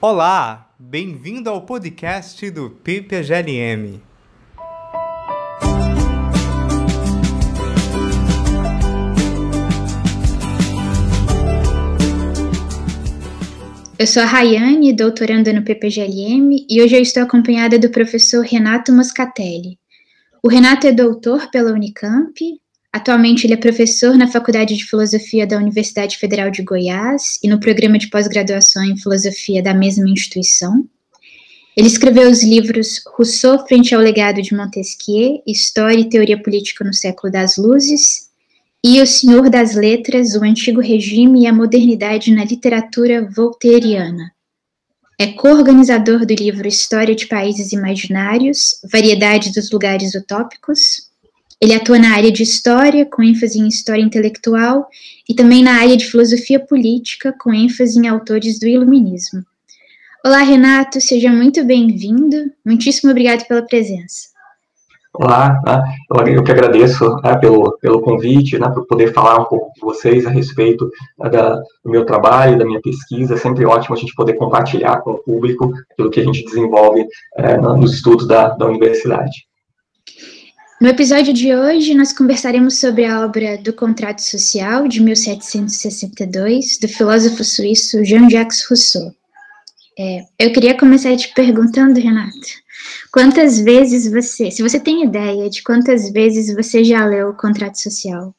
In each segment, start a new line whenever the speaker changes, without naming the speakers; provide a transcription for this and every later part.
Olá, bem-vindo ao podcast do PPGLM.
Eu sou a Rayane, doutoranda no PPGLM, e hoje eu estou acompanhada do professor Renato Moscatelli. O Renato é doutor pela Unicamp, atualmente ele é professor na Faculdade de Filosofia da Universidade Federal de Goiás e no programa de pós-graduação em Filosofia da mesma instituição. Ele escreveu os livros Rousseau frente ao legado de Montesquieu, História e Teoria Política no século das Luzes, e O Senhor das Letras, o Antigo Regime e a Modernidade na Literatura Voltairiana. É co-organizador do livro História de Países Imaginários, Variedade dos Lugares Utópicos. Ele atua na área de História, com ênfase em História Intelectual, e também na área de Filosofia Política, com ênfase em autores do Iluminismo. Olá, Renato, seja muito bem-vindo. Muitíssimo obrigado pela presença.
Olá, né? eu que agradeço né, pelo, pelo convite, né, por poder falar um pouco com vocês a respeito né, da, do meu trabalho, da minha pesquisa. É sempre ótimo a gente poder compartilhar com o público aquilo que a gente desenvolve é, nos estudos da, da universidade.
No episódio de hoje, nós conversaremos sobre a obra do Contrato Social, de 1762, do filósofo suíço Jean-Jacques Rousseau. É, eu queria começar te perguntando, Renato, Quantas vezes você, se você tem ideia de quantas vezes você já leu o contrato social?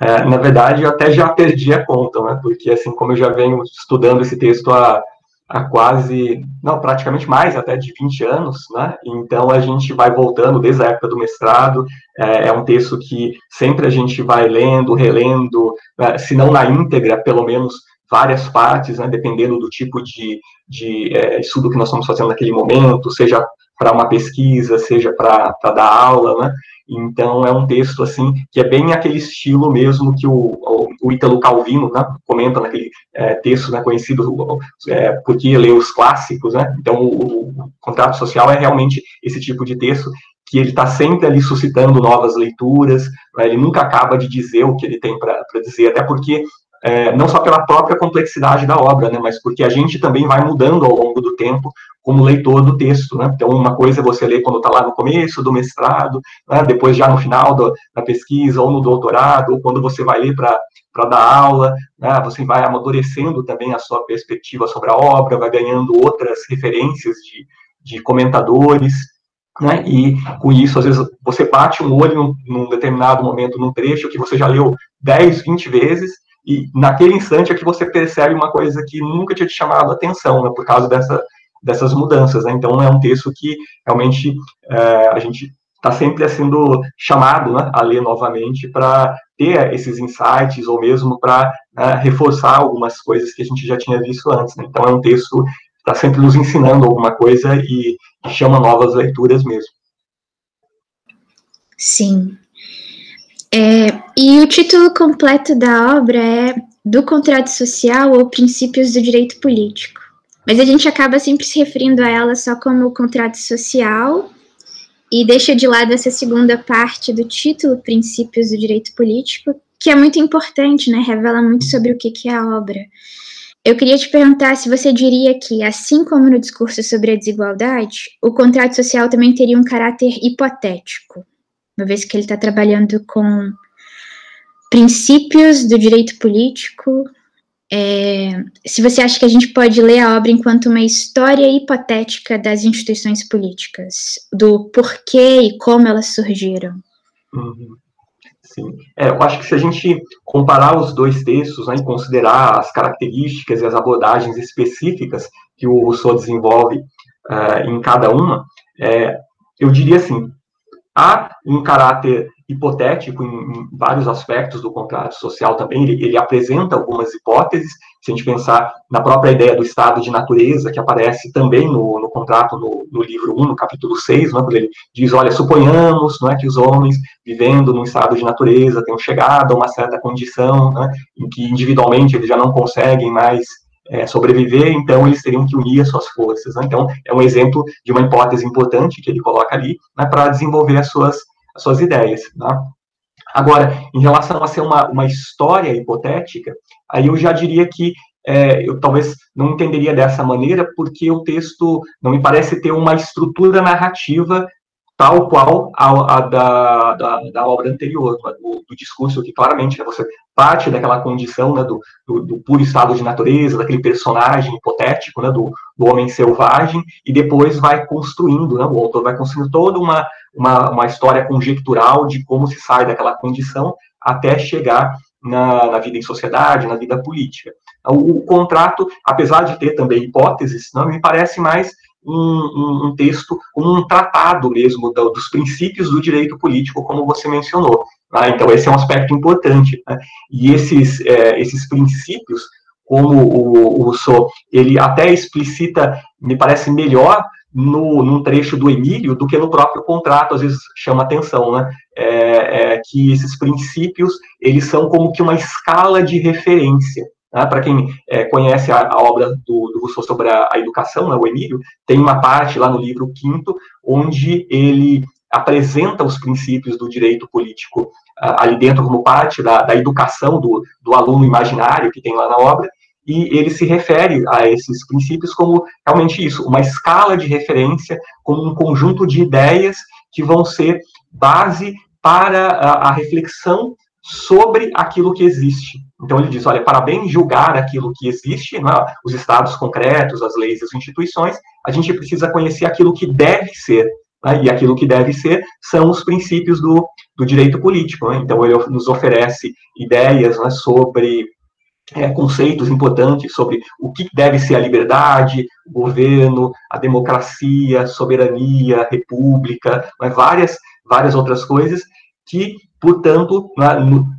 É, na verdade, eu até já perdi a conta, né? Porque, assim, como eu já venho estudando esse texto há, há quase, não, praticamente mais, até de 20 anos, né? Então, a gente vai voltando desde a época do mestrado. É, é um texto que sempre a gente vai lendo, relendo, né? se não na íntegra, pelo menos várias partes, né, dependendo do tipo de, de é, estudo que nós estamos fazendo naquele momento, seja para uma pesquisa, seja para dar aula, né? Então é um texto assim que é bem aquele estilo mesmo que o, o, o Ítalo Calvino né, comenta naquele é, texto né, conhecido é, porque lê os clássicos, né? Então o, o, contrato social é realmente esse tipo de texto que ele está sempre ali suscitando novas leituras, né, ele nunca acaba de dizer o que ele tem para dizer, até porque é, não só pela própria complexidade da obra, né, mas porque a gente também vai mudando ao longo do tempo como leitor do texto, né? Então, uma coisa é você ler quando está lá no começo do mestrado, né? depois já no final do, da pesquisa, ou no doutorado, ou quando você vai ler para dar aula, né? Você vai amadurecendo também a sua perspectiva sobre a obra, vai ganhando outras referências de, de comentadores, né? E com isso, às vezes, você bate um olho num, num determinado momento, num trecho que você já leu 10, 20 vezes, e naquele instante é que você percebe uma coisa que nunca tinha te chamado a atenção, né, por causa dessa, dessas mudanças. Né? Então, é um texto que realmente é, a gente está sempre sendo chamado né, a ler novamente para ter esses insights ou mesmo para né, reforçar algumas coisas que a gente já tinha visto antes. Né? Então, é um texto que está sempre nos ensinando alguma coisa e, e chama novas leituras mesmo.
Sim, é, e o título completo da obra é Do Contrato Social ou Princípios do Direito Político. Mas a gente acaba sempre se referindo a ela só como contrato social e deixa de lado essa segunda parte do título, Princípios do Direito Político, que é muito importante, né? Revela muito sobre o que, que é a obra. Eu queria te perguntar se você diria que, assim como no discurso sobre a desigualdade, o contrato social também teria um caráter hipotético, uma vez que ele está trabalhando com princípios do direito político. É, se você acha que a gente pode ler a obra enquanto uma história hipotética das instituições políticas, do porquê e como elas surgiram.
Uhum. Sim. É, eu acho que se a gente comparar os dois textos né, e considerar as características e as abordagens específicas que o Rousseau desenvolve uh, em cada uma, é, eu diria assim, há um caráter hipotético em, em, vários aspectos do contrato social também, ele, ele, apresenta algumas hipóteses, se a gente pensar na própria ideia do estado de natureza, que aparece também no, no contrato, no, no, livro 1, no capítulo 6, né, quando ele diz, olha, suponhamos não é, que os homens, vivendo num estado de natureza, tenham chegado a uma certa condição, né, em que individualmente eles já não conseguem mais é, sobreviver, então eles teriam que unir as suas forças. Né? Então, é um exemplo de uma hipótese importante que ele coloca ali né, para desenvolver as suas, as suas ideias. Né? Agora, em relação a ser uma, uma história hipotética, aí eu já diria que é, eu talvez não entenderia dessa maneira, porque o texto não me parece ter uma estrutura narrativa tal qual a, a da, da, da, obra anterior, do, do, discurso, que claramente né, você parte daquela condição né, do, do, do, puro estado de natureza, daquele personagem hipotético né, do, do homem selvagem, e depois vai construindo, né, o autor vai construindo toda uma, uma, uma história conjectural de como se sai daquela condição até chegar na, na vida em sociedade, na vida política. O, o, contrato, apesar de ter também hipóteses, não me parece mais um, um, um texto, um tratado mesmo do, dos princípios do direito político, como você mencionou. Tá? Então, esse é um aspecto importante. Né? E esses, é, esses princípios, como o, o Rousseau, ele até explicita, me parece melhor, no, num trecho do Emílio do que no próprio contrato, às vezes chama atenção, né? É, é, que esses princípios, eles são como que uma escala de referência. Né? Para quem é, conhece a, a, obra do, do Rousseau sobre a, a, educação, né, o Emílio, tem uma parte lá no livro quinto, onde ele apresenta os princípios do direito político uh, ali dentro como parte da, da educação do, do aluno imaginário que tem lá na obra, e ele se refere a esses princípios como realmente isso, uma escala de referência, como um conjunto de ideias que vão ser base para a, a reflexão sobre aquilo que existe. Então ele diz, olha, para bem julgar aquilo que existe, é? os estados concretos, as leis, as instituições, a gente precisa conhecer aquilo que deve ser. Né? E aquilo que deve ser são os princípios do, do direito político. Né? Então ele nos oferece ideias né, sobre é, conceitos importantes sobre o que deve ser a liberdade, o governo, a democracia, soberania, república, mas várias, várias outras coisas que portanto, né,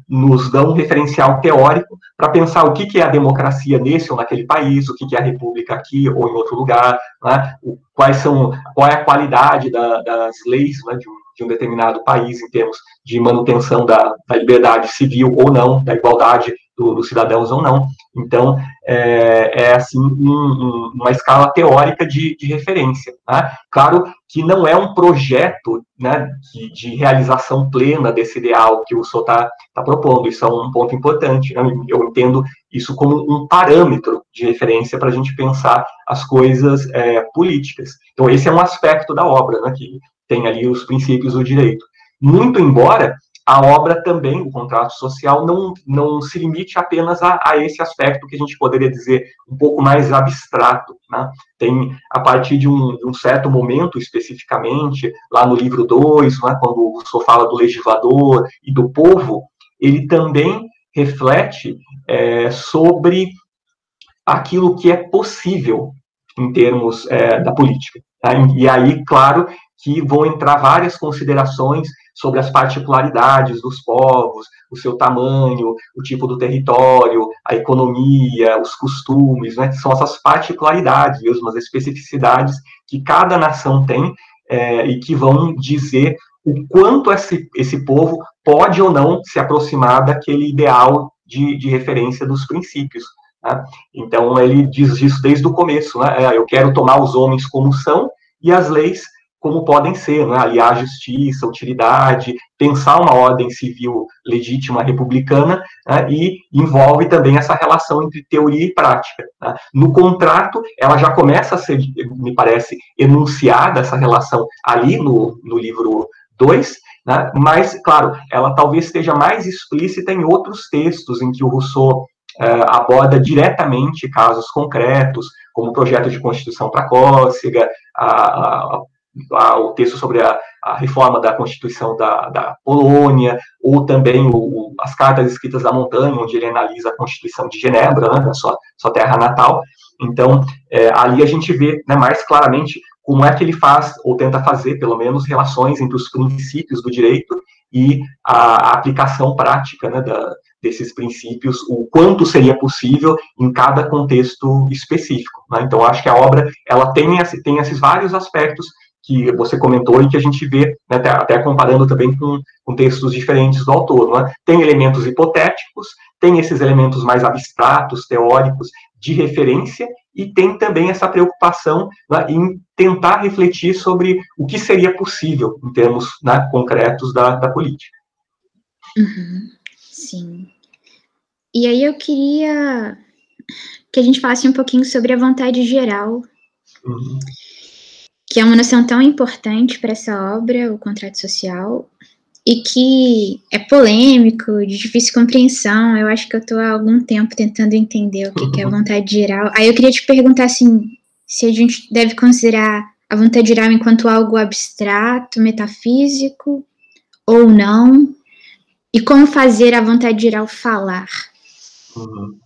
nos dão um referencial teórico para pensar o que, que é a democracia nesse ou naquele país, o que, que é a república aqui ou em outro lugar, né, quais são, qual é a qualidade da, das leis né, de, um, de, um, determinado país em termos de manutenção da, da liberdade civil ou não, da igualdade do, dos cidadãos ou não. Então, é, é assim, um, uma escala teórica de, de referência. Né? Claro que não é um projeto né, de, de, realização plena desse ideal que o senhor está tá propondo, isso é um ponto importante. Né? Eu entendo isso como um parâmetro de referência para a gente pensar as coisas é, políticas. Então, esse é um aspecto da obra, né, que tem ali os princípios do direito. Muito embora a obra também, o contrato social, não, não se limite apenas a, a esse aspecto que a gente poderia dizer um pouco mais abstrato. Né? Tem, a partir de um, de um, certo momento, especificamente, lá no livro 2, né, quando o Rousseau fala do legislador e do povo, ele também reflete é, sobre aquilo que é possível em termos é, da política. Tá? E aí, claro, que vão entrar várias considerações sobre as particularidades dos povos, o seu tamanho, o tipo do território, a economia, os costumes, né? São essas particularidades mesmo, as especificidades que cada nação tem é, e que vão dizer o quanto esse, esse povo pode ou não se aproximar daquele ideal de, de referência dos princípios. Né? Então, ele diz isso desde o começo, né? É, eu quero tomar os homens como são e as leis como podem ser, né? aliar justiça, utilidade, pensar uma ordem civil legítima republicana, né? e envolve também essa relação entre teoria e prática. Né? No contrato, ela já começa a ser, me parece, enunciada essa relação ali no, no livro 2, né? mas, claro, ela talvez esteja mais explícita em outros textos em que o Rousseau Uh, aborda diretamente casos concretos, como o projeto de constituição para Cócega, a, a, o texto sobre a, a, reforma da Constituição da, da Polônia, ou também o, o, as cartas escritas da montanha, onde ele analisa a Constituição de Genebra, né, sua, sua terra natal. Então, é, ali a gente vê né, mais claramente como é que ele faz, ou tenta fazer, pelo menos, relações entre os princípios do direito e a, a aplicação prática né, da, desses princípios, o quanto seria possível em cada contexto específico. Né? Então, acho que a obra ela tem, tem esses vários aspectos que você comentou e que a gente vê, né, até, até, comparando também com, com, textos diferentes do autor. É? Tem elementos hipotéticos, tem esses elementos mais abstratos, teóricos, de referência, e tem também essa preocupação né, em tentar refletir sobre o que seria possível em termos né, concretos da, da política.
Uhum, sim. E aí eu queria que a gente falasse um pouquinho sobre a vontade geral, uhum. Que é uma noção tão importante para essa obra, o contrato social, e que é polêmico, de difícil compreensão. Eu acho que eu estou há algum tempo tentando entender o que, uhum. que é a vontade geral. Aí eu queria te perguntar assim, se a gente deve considerar a vontade geral enquanto algo abstrato, metafísico, ou não, e como fazer a vontade geral falar.
Uhum.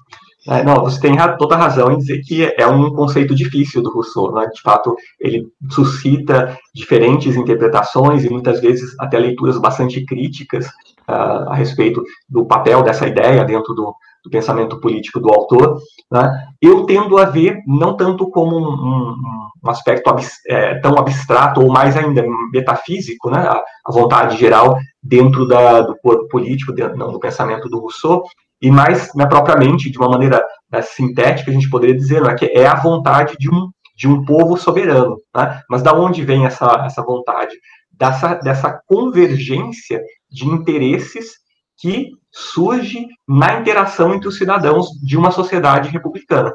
É, não, você tem toda razão em dizer que é um conceito difícil do Rousseau, né? De fato, ele suscita diferentes interpretações e muitas vezes até leituras bastante críticas uh, a respeito do papel dessa ideia dentro do, do pensamento político do autor. Né? Eu tendo a ver não tanto como um, um, um aspecto ab, é, tão abstrato ou mais ainda metafísico, né? A, a vontade geral dentro da, do corpo político, dentro, não, do pensamento do Rousseau, e mais né, propriamente, de uma maneira né, sintética, a gente poderia dizer né, que é a vontade de um, de um povo soberano. Né? Mas da onde vem essa, essa vontade? Dessa, dessa convergência de interesses que surge na interação entre os cidadãos de uma sociedade republicana.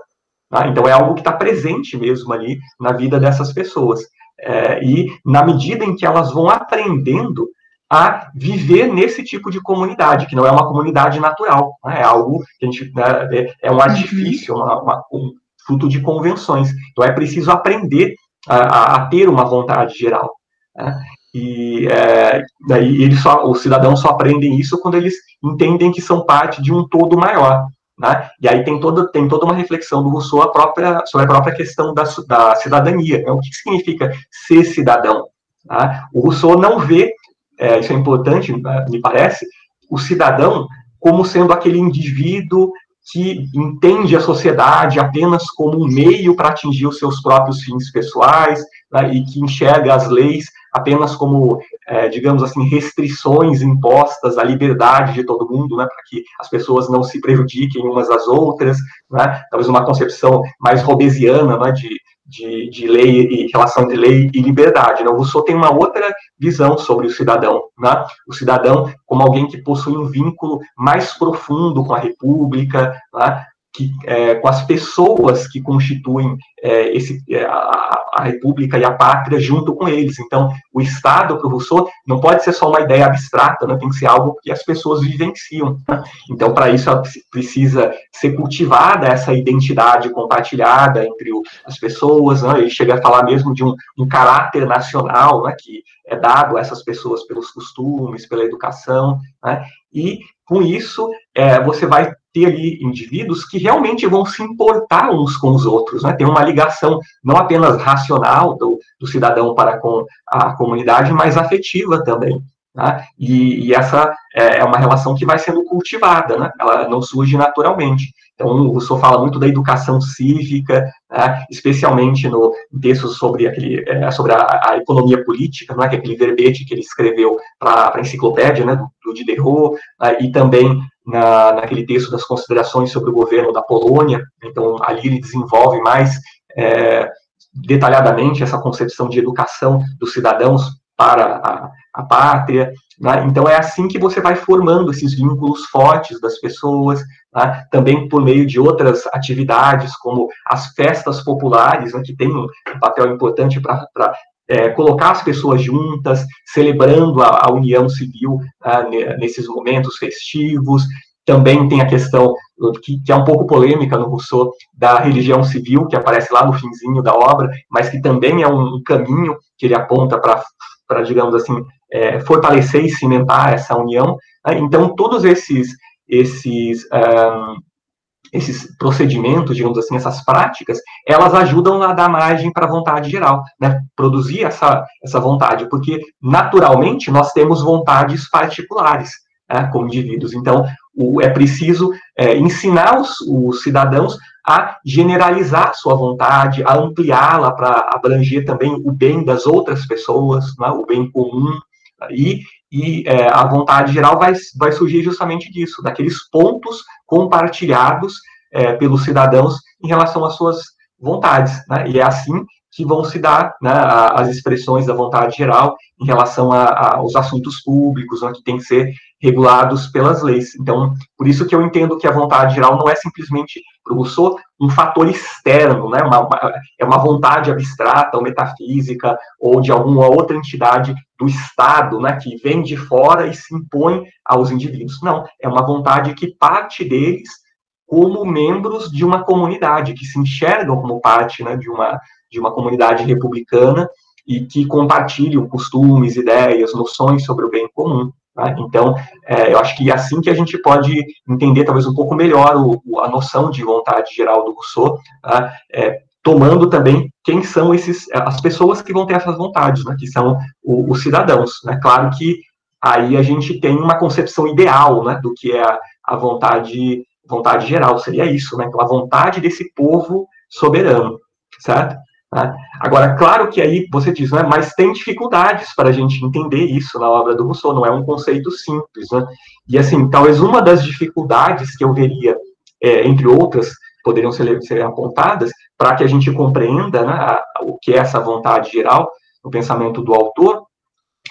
Tá? Então, é algo que está presente mesmo ali na vida dessas pessoas. É, e na medida em que elas vão aprendendo a viver nesse tipo de comunidade, que não é uma comunidade natural, né? é algo que a gente, né, é, é um artifício, uma, uma, um fruto de convenções. Então é preciso aprender a, a ter uma vontade geral. Né? E é, daí eles só, os cidadãos só aprendem isso quando eles entendem que são parte de um todo maior. Né? E aí tem toda, tem toda uma reflexão do Rousseau a própria, sobre a própria questão da, da cidadania. Né? O que significa ser cidadão? Tá? O Rousseau não vê é, isso é importante, me parece, o cidadão como sendo aquele indivíduo que entende a sociedade apenas como um meio para atingir os seus próprios fins pessoais né, e que enxerga as leis apenas como, é, digamos assim, restrições impostas à liberdade de todo mundo, né, para que as pessoas não se prejudiquem umas às outras, né, talvez uma concepção mais robesiana né, de, de, de lei e relação entre lei e liberdade. Né? O Rousseau tem uma outra visão sobre o cidadão, né? o cidadão como alguém que possui um vínculo mais profundo com a república, né? Que, é, com as pessoas que constituem é, esse, é, a, a, República e a pátria junto com eles. Então, o Estado, para o Rousseau, não pode ser só uma ideia abstrata, né? tem que ser algo que as pessoas vivenciam. Né? Então, para isso, precisa ser cultivada essa identidade compartilhada entre o, as pessoas. Né? Ele chega a falar mesmo de um, um caráter nacional né? que é dado a essas pessoas pelos costumes, pela educação. Né? E, com isso, é, você vai ter ali indivíduos que realmente vão se importar uns com os outros, né? Tem uma ligação não apenas racional do, do cidadão para com a comunidade, mas afetiva também. Tá? E, e, essa é, é uma relação que vai sendo cultivada, né? Ela não surge naturalmente. Então, o Rousseau fala muito da educação cívica, né, especialmente no texto sobre, aquele, é, sobre a, a, economia política, não é, que é aquele verbete que ele escreveu para a enciclopédia né, do, do Diderot, né, e também na, naquele texto das considerações sobre o governo da Polônia. Então, ali ele desenvolve mais é, detalhadamente essa concepção de educação dos cidadãos para a, a pátria. Né? Então, é assim que você vai formando esses vínculos fortes das pessoas, né? também por meio de outras atividades, como as festas populares, né, que tem um papel importante para é, colocar as pessoas juntas, celebrando a, a união civil né, nesses momentos festivos. Também tem a questão que, que, é um pouco polêmica no Rousseau da religião civil, que aparece lá no finzinho da obra, mas que também é um, um caminho que ele aponta para, digamos assim, é, fortalecer e cimentar essa união. Né? Então, todos esses, esses um, esses procedimentos, digamos assim, essas práticas, elas ajudam a dar margem para a vontade geral, né? Produzir essa, essa vontade, porque naturalmente nós temos vontades particulares, né, como indivíduos. Então, o, é preciso é, ensinar os, os, cidadãos a generalizar sua vontade, a ampliá-la para abranger também o bem das outras pessoas, né, o bem comum, e, e é, a vontade geral vai, vai surgir justamente disso, daqueles pontos compartilhados é, pelos cidadãos em relação às suas vontades. Né? E é assim que vão se dar né, as expressões da vontade geral em relação aos assuntos públicos, né, que tem que ser regulados pelas leis. Então, por isso que eu entendo que a vontade geral não é simplesmente, para Rousseau, um fator externo, né? Uma, uma, é uma vontade abstrata ou metafísica ou de alguma outra entidade do Estado, né, que vem de fora e se impõe aos indivíduos. Não, é uma vontade que parte deles como membros de uma comunidade, que se enxergam como parte né, de, uma, de uma comunidade republicana e que compartilham costumes, ideias, noções sobre o bem comum. Né? Então, é, eu acho que é assim que a gente pode entender talvez um pouco melhor o, a noção de vontade geral do Rousseau, tá? é, tomando também quem são esses as pessoas que vão ter essas vontades, né? que são o, os cidadãos. Né? Claro que aí a gente tem uma concepção ideal né, do que é a, a vontade vontade geral, seria isso, né? Então, a vontade desse povo soberano, certo? Né? Agora, claro que aí você diz, né, mas tem dificuldades para a gente entender isso na obra do Rousseau, não é um conceito simples, né? E assim, talvez uma das dificuldades que eu veria, é, entre outras, poderiam ser, ser apontadas, para que a gente compreenda né, a, o que é essa vontade geral no pensamento do autor,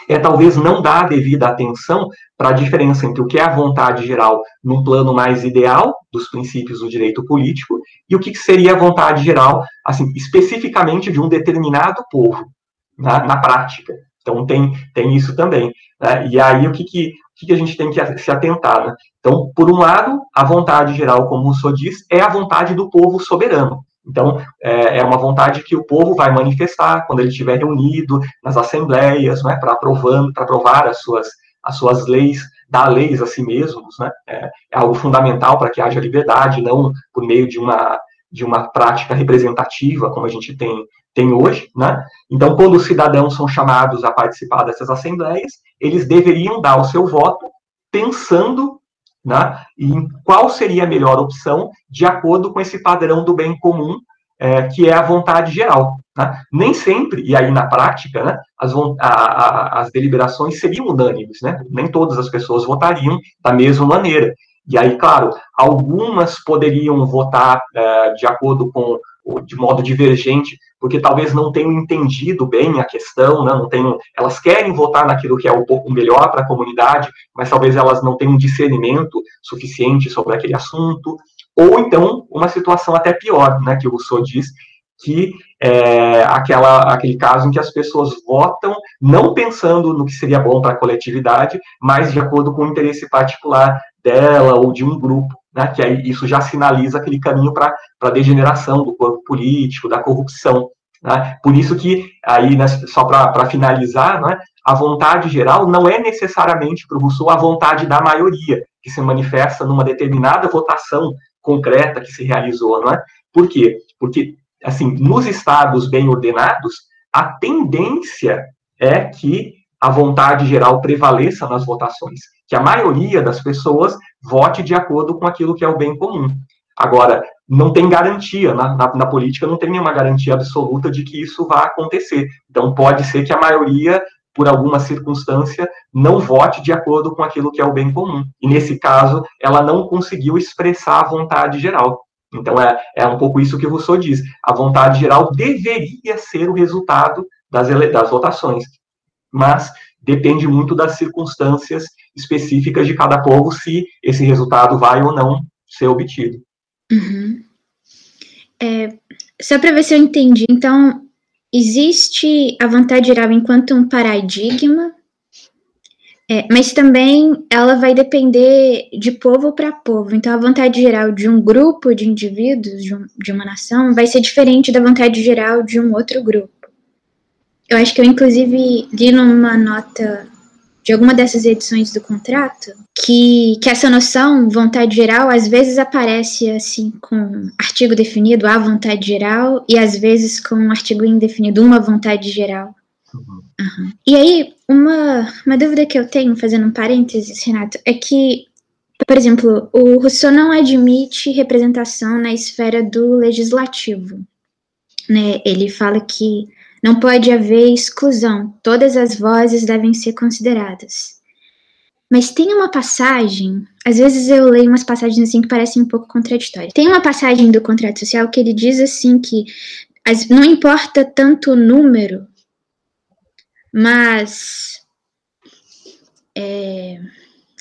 é talvez não dar a devida atenção para a diferença entre o que é a vontade geral num plano mais ideal dos princípios do direito político e o que seria a vontade geral, assim, especificamente de um determinado povo, na, na prática. Então, tem, tem isso também. Né? E aí, o que, que, o que, a gente tem que se atentar? Né? Então, por um lado, a vontade geral, como o Rousseau diz, é a vontade do povo soberano. Então, é, é, uma vontade que o povo vai manifestar quando ele estiver reunido nas assembleias, né, para aprovar as suas, as suas leis, dar leis a si mesmos, né, é, é algo fundamental para que haja liberdade, não por meio de uma, de uma prática representativa, como a gente tem, tem hoje, né. Então, quando os cidadãos são chamados a participar dessas assembleias, eles deveriam dar o seu voto pensando né, em qual seria a melhor opção de acordo com esse padrão do bem comum, é, que é a vontade geral. Né? Nem sempre, e aí na prática, né, as, a, a, as deliberações seriam unânimes, né? nem todas as pessoas votariam da mesma maneira. E aí, claro, algumas poderiam votar é, de acordo com, de modo divergente porque talvez não tenham entendido bem a questão, né? não tenham, elas querem votar naquilo que é um pouco melhor para a comunidade, mas talvez elas não tenham discernimento suficiente sobre aquele assunto, ou então uma situação até pior, né, que o Rousseau diz, que é aquela, aquele caso em que as pessoas votam não pensando no que seria bom para a coletividade, mas de acordo com o interesse particular dela ou de um grupo né, que aí isso já sinaliza aquele caminho para a degeneração do corpo político, da corrupção. Né? Por isso que, aí, né, só para finalizar, né, a vontade geral não é necessariamente para o Rousseau a vontade da maioria, que se manifesta numa determinada votação concreta que se realizou. Não é? Por quê? Porque, assim, nos estados bem ordenados, a tendência é que a vontade geral prevaleça nas votações, que a maioria das pessoas vote de acordo com aquilo que é o bem comum. Agora, não tem garantia, na, na, na, política não tem nenhuma garantia absoluta de que isso vá acontecer. Então, pode ser que a maioria, por alguma circunstância, não vote de acordo com aquilo que é o bem comum. E, nesse caso, ela não conseguiu expressar a vontade geral. Então, é, é um pouco isso que o Rousseau diz. A vontade geral deveria ser o resultado das, das votações. Mas depende muito das circunstâncias específicas de cada povo se esse resultado vai ou não ser obtido.
Uhum. É, só para ver se eu entendi, então existe a vontade geral enquanto um paradigma, é, mas também ela vai depender de povo para povo. Então, a vontade geral de um grupo de indivíduos, de, um, de uma nação, vai ser diferente da vontade geral de um outro grupo. Eu acho que eu, inclusive, li numa nota de alguma dessas edições do contrato que, que essa noção, vontade geral, às vezes aparece assim com artigo definido, a vontade geral, e às vezes com um artigo indefinido, uma vontade geral. Uhum. Uhum. E aí, uma, uma dúvida que eu tenho, fazendo um parênteses, Renato, é que, por exemplo, o Rousseau não admite representação na esfera do legislativo. Né? Ele fala que não pode haver exclusão, todas as vozes devem ser consideradas. Mas tem uma passagem, às vezes eu leio umas passagens assim que parecem um pouco contraditórias. Tem uma passagem do contrato social que ele diz assim que as, não importa tanto o número, mas é,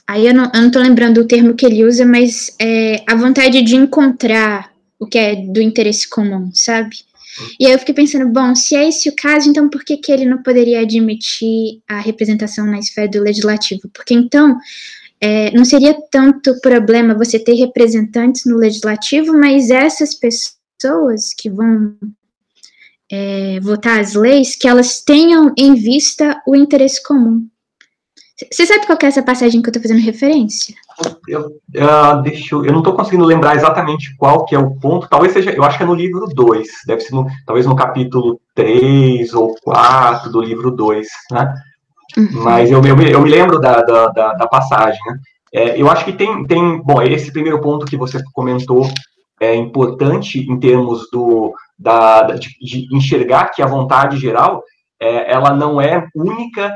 aí eu não, eu não tô lembrando o termo que ele usa, mas é a vontade de encontrar o que é do interesse comum, sabe? E aí eu fiquei pensando, bom, se é esse o caso, então por que, que ele não poderia admitir a representação na esfera do legislativo? Porque então é, não seria tanto problema você ter representantes no legislativo, mas essas pessoas que vão é, votar as leis, que elas tenham em vista o interesse comum. Você sabe qual é essa passagem que eu estou fazendo referência?
Eu, uh, deixa eu, eu não estou conseguindo lembrar exatamente qual que é o ponto. Talvez seja, eu acho que é no livro 2, deve ser no, talvez no capítulo 3 ou 4 do livro 2, né? Uhum. Mas eu, eu, eu, me lembro da, da, da, da passagem, né? É, eu acho que tem, tem, bom, esse primeiro ponto que você comentou é importante em termos do, da, de, de enxergar que a vontade geral, é, ela não é única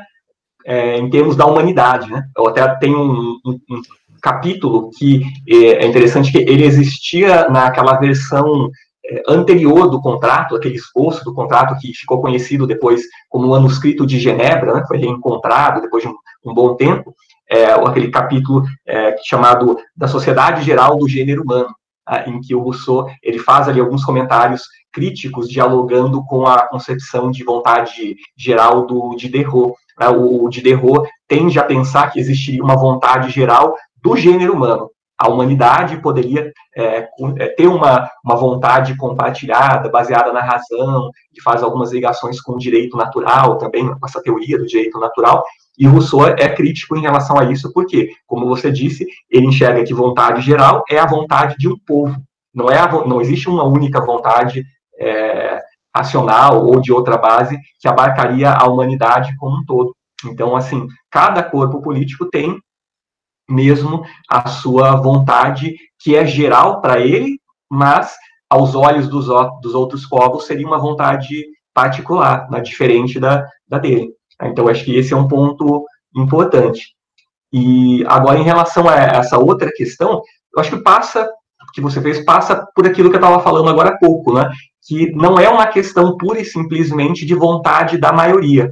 é, em termos da humanidade, né? Eu até tenho um, um, um, capítulo que é, é interessante que ele existia naquela versão é, anterior do contrato, aquele esboço do contrato que ficou conhecido depois como o manuscrito de Genebra, né? Foi reencontrado depois de um, um bom tempo, é, aquele capítulo é, chamado da Sociedade Geral do Gênero Humano, em que o Rousseau ele faz ali alguns comentários críticos dialogando com a concepção de vontade geral do Diderot. Né? O Diderot tende a pensar que existiria uma vontade geral do gênero humano. A humanidade poderia é, é, ter uma, uma vontade compartilhada, baseada na razão, que faz algumas ligações com o direito natural também, com essa teoria do direito natural, e Rousseau é crítico em relação a isso, porque, como você disse, ele enxerga que vontade geral é a vontade de um povo. Não, é a, não existe uma única vontade é, racional ou de outra base que abarcaria a humanidade como um todo. Então, assim, cada corpo político tem mesmo a sua vontade, que é geral para ele, mas aos olhos dos, dos outros povos seria uma vontade particular, né, diferente da, da dele. Então, acho que esse é um ponto importante. E agora, em relação a essa outra questão, eu acho que passa, que você fez, passa por aquilo que eu estava falando agora há pouco, né? Que não é uma questão pura e simplesmente de vontade da maioria,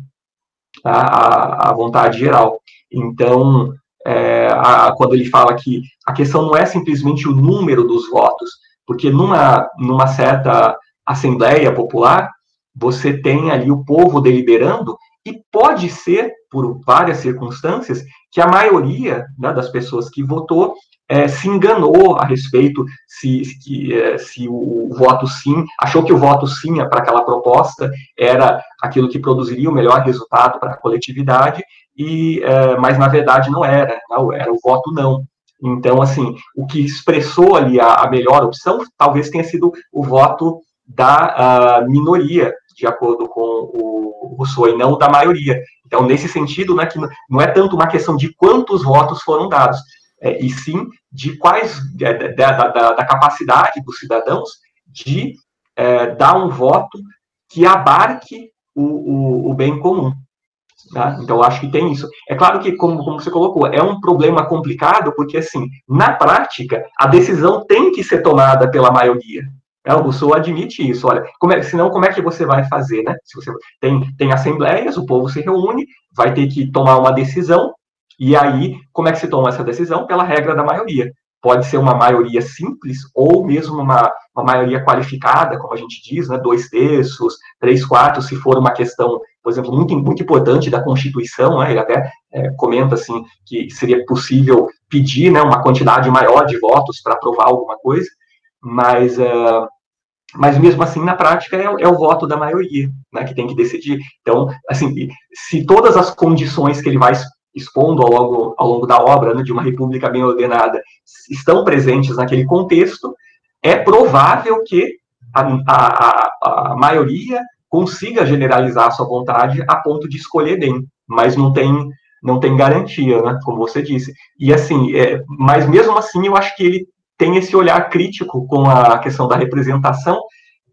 tá? a, a vontade geral. Então, é, a, quando ele fala que a questão não é simplesmente o número dos votos, porque numa, numa certa assembleia popular, você tem ali o povo deliberando e pode ser, por várias circunstâncias, que a maioria né, das pessoas que votou é, se enganou a respeito se, se, é, se o, voto sim, achou que o voto sim para aquela proposta era aquilo que produziria o melhor resultado para a coletividade, e, é, mas na verdade não era, não, era o voto não. Então, assim, o que expressou ali a, a melhor opção talvez tenha sido o voto da minoria, de acordo com o Rousseau, e não da maioria. Então, nesse sentido, né, que não é tanto uma questão de quantos votos foram dados, é, e sim de quais, é, da, da, da, capacidade dos cidadãos de é, dar um voto que abarque o, o, o bem comum. Tá? Então, acho que tem isso. É claro que, como, como você colocou, é um problema complicado, porque, assim, na prática, a decisão tem que ser tomada pela maioria. É, o Rousseau admite isso. Olha, como é, senão como é que você vai fazer, né? Se você tem, tem assembleias, o povo se reúne, vai ter que tomar uma decisão, e aí, como é que se toma essa decisão? Pela regra da maioria. Pode ser uma maioria simples ou mesmo uma, uma maioria qualificada, como a gente diz, né? Dois terços, três quartos, se for uma questão, por exemplo, muito, muito importante da Constituição, né? Ele até é, comenta assim que seria possível pedir, né, uma quantidade maior de votos para aprovar alguma coisa mas, uh, mas mesmo assim, na prática, é, é, o voto da maioria né, que tem que decidir. Então, assim, se todas as condições que ele vai expondo ao longo, ao longo da obra né, de uma república bem ordenada estão presentes naquele contexto, é provável que a, a, a maioria consiga generalizar a sua vontade a ponto de escolher bem, mas não tem não tem garantia, né, como você disse. E assim, é, mas mesmo assim, eu acho que ele tem esse olhar crítico com a questão da representação,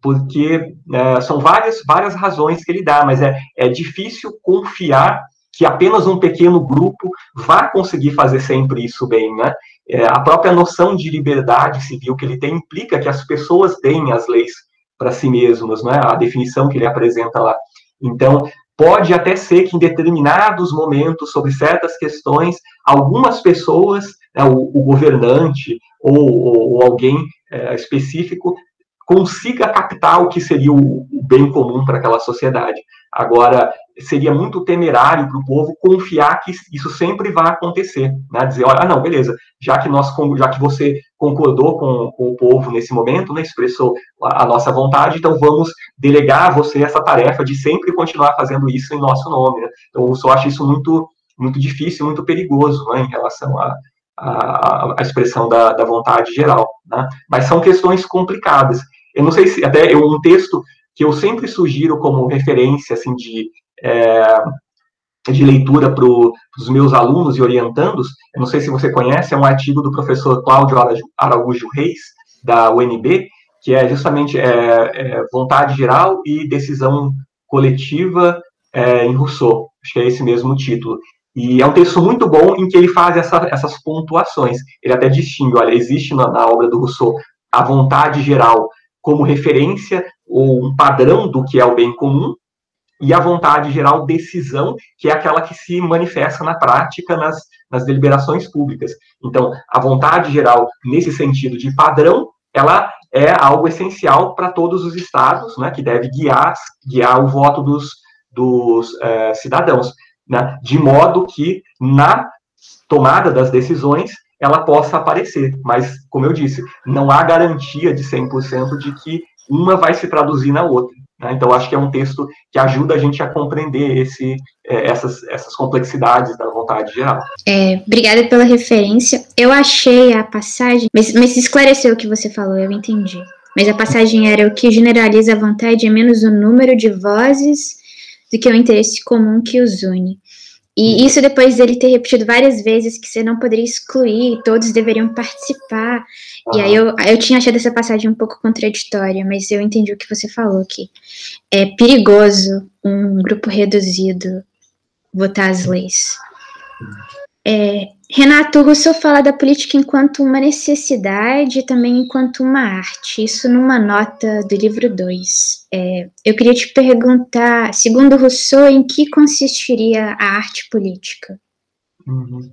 porque é, são várias, várias razões que ele dá, mas é, é difícil confiar que apenas um pequeno grupo vá conseguir fazer sempre isso bem, né? É, a própria noção de liberdade civil que ele tem implica que as pessoas deem as leis para si mesmas, né? A definição que ele apresenta lá. Então, pode até ser que em determinados momentos, sobre certas questões, algumas pessoas, né, o, o, governante ou, ou, ou alguém é, específico, consiga captar o que seria o, o bem comum para aquela sociedade. Agora, seria muito temerário para o povo confiar que isso sempre vai acontecer, né? Dizer, olha, ah, não, beleza, já que nós, já que você concordou com, com o povo nesse momento, né, expressou a, a, nossa vontade, então vamos delegar a você essa tarefa de sempre continuar fazendo isso em nosso nome. Né? Então, eu só acho isso muito, muito difícil, muito perigoso, né, em relação a, a, a expressão da, da vontade geral, né? Mas são questões complicadas. Eu não sei se até eu, um texto que eu sempre sugiro como referência assim de é, de leitura para os meus alunos e orientandos, eu não sei se você conhece, é um artigo do professor Cláudio Araújo Reis, da UNB, que é justamente é, é, vontade geral e decisão coletiva é, em Rousseau. Acho que é esse mesmo título. E é um texto muito bom em que ele faz essa, essas pontuações. Ele até distingue, olha, existe na, na obra do Rousseau a vontade geral como referência ou um padrão do que é o bem comum, e a vontade geral decisão, que é aquela que se manifesta na prática nas, nas deliberações públicas. Então, a vontade geral, nesse sentido de padrão, ela é algo essencial para todos os estados, né, que deve guiar, guiar o voto dos, dos é, cidadãos, né, de modo que na tomada das decisões ela possa aparecer. Mas, como eu disse, não há garantia de 100% de que uma vai se traduzir na outra. Né? Então, acho que é um texto que ajuda a gente a compreender esse, é, essas, essas complexidades da vontade geral.
É, obrigada pela referência. Eu achei a passagem, mas, mas esclareceu o que você falou, eu entendi. Mas a passagem era o que generaliza a vontade é menos o número de vozes do que o interesse comum que os une. E isso depois dele ter repetido várias vezes que você não poderia excluir, todos deveriam participar. E aí eu, eu tinha achado essa passagem um pouco contraditória, mas eu entendi o que você falou aqui. É perigoso um grupo reduzido votar as leis. É, Renato Rousseau fala da política enquanto uma necessidade e também enquanto uma arte, isso numa nota do livro 2. É, eu queria te perguntar, segundo Rousseau, em que consistiria a arte política?
Uhum.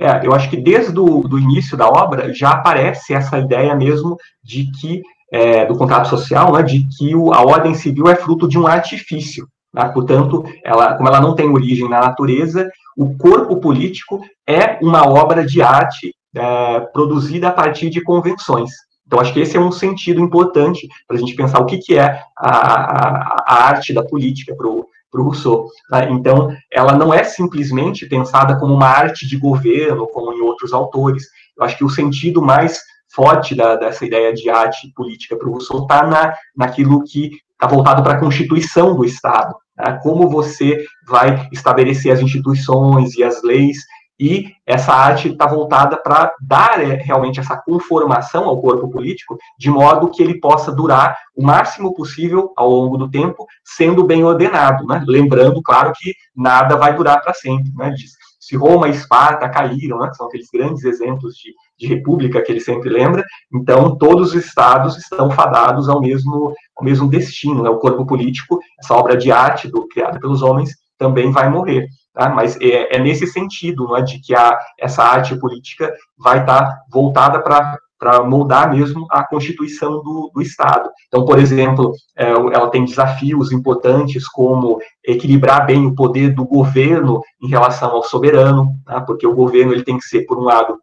É, eu acho que desde o do início da obra já aparece essa ideia mesmo de que, é, do contrato social, né, de que o, a ordem civil é fruto de um artifício. Né? Portanto, ela, como ela não tem origem na natureza, o corpo político é uma obra de arte é, produzida a partir de convenções. Então, acho que esse é um sentido importante para a gente pensar o que, que é a, a, a arte da política para o Rousseau. Tá? Então, ela não é simplesmente pensada como uma arte de governo, como em outros autores. Eu acho que o sentido mais forte da, dessa ideia de arte política para o Rousseau está na, naquilo que está voltado para a constituição do Estado, né? como você vai estabelecer as instituições e as leis, e essa arte está voltada para dar é, realmente essa conformação ao corpo político, de modo que ele possa durar o máximo possível ao longo do tempo, sendo bem ordenado, né? lembrando, claro, que nada vai durar para sempre, né? se Roma e Esparta caíram, né, são aqueles grandes exemplos de, de, república que ele sempre lembra, então todos os estados estão fadados ao mesmo, ao mesmo destino, né, o corpo político, essa obra de arte do, criada pelos homens, também vai morrer. Tá? Mas é, é, nesse sentido, não é, de que a, essa arte política vai estar voltada para para moldar mesmo a constituição do, do, Estado. Então, por exemplo, é, ela tem desafios importantes como equilibrar bem o poder do governo em relação ao soberano, tá? porque o governo ele tem que ser, por um lado,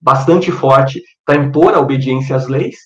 bastante forte para impor a obediência às leis,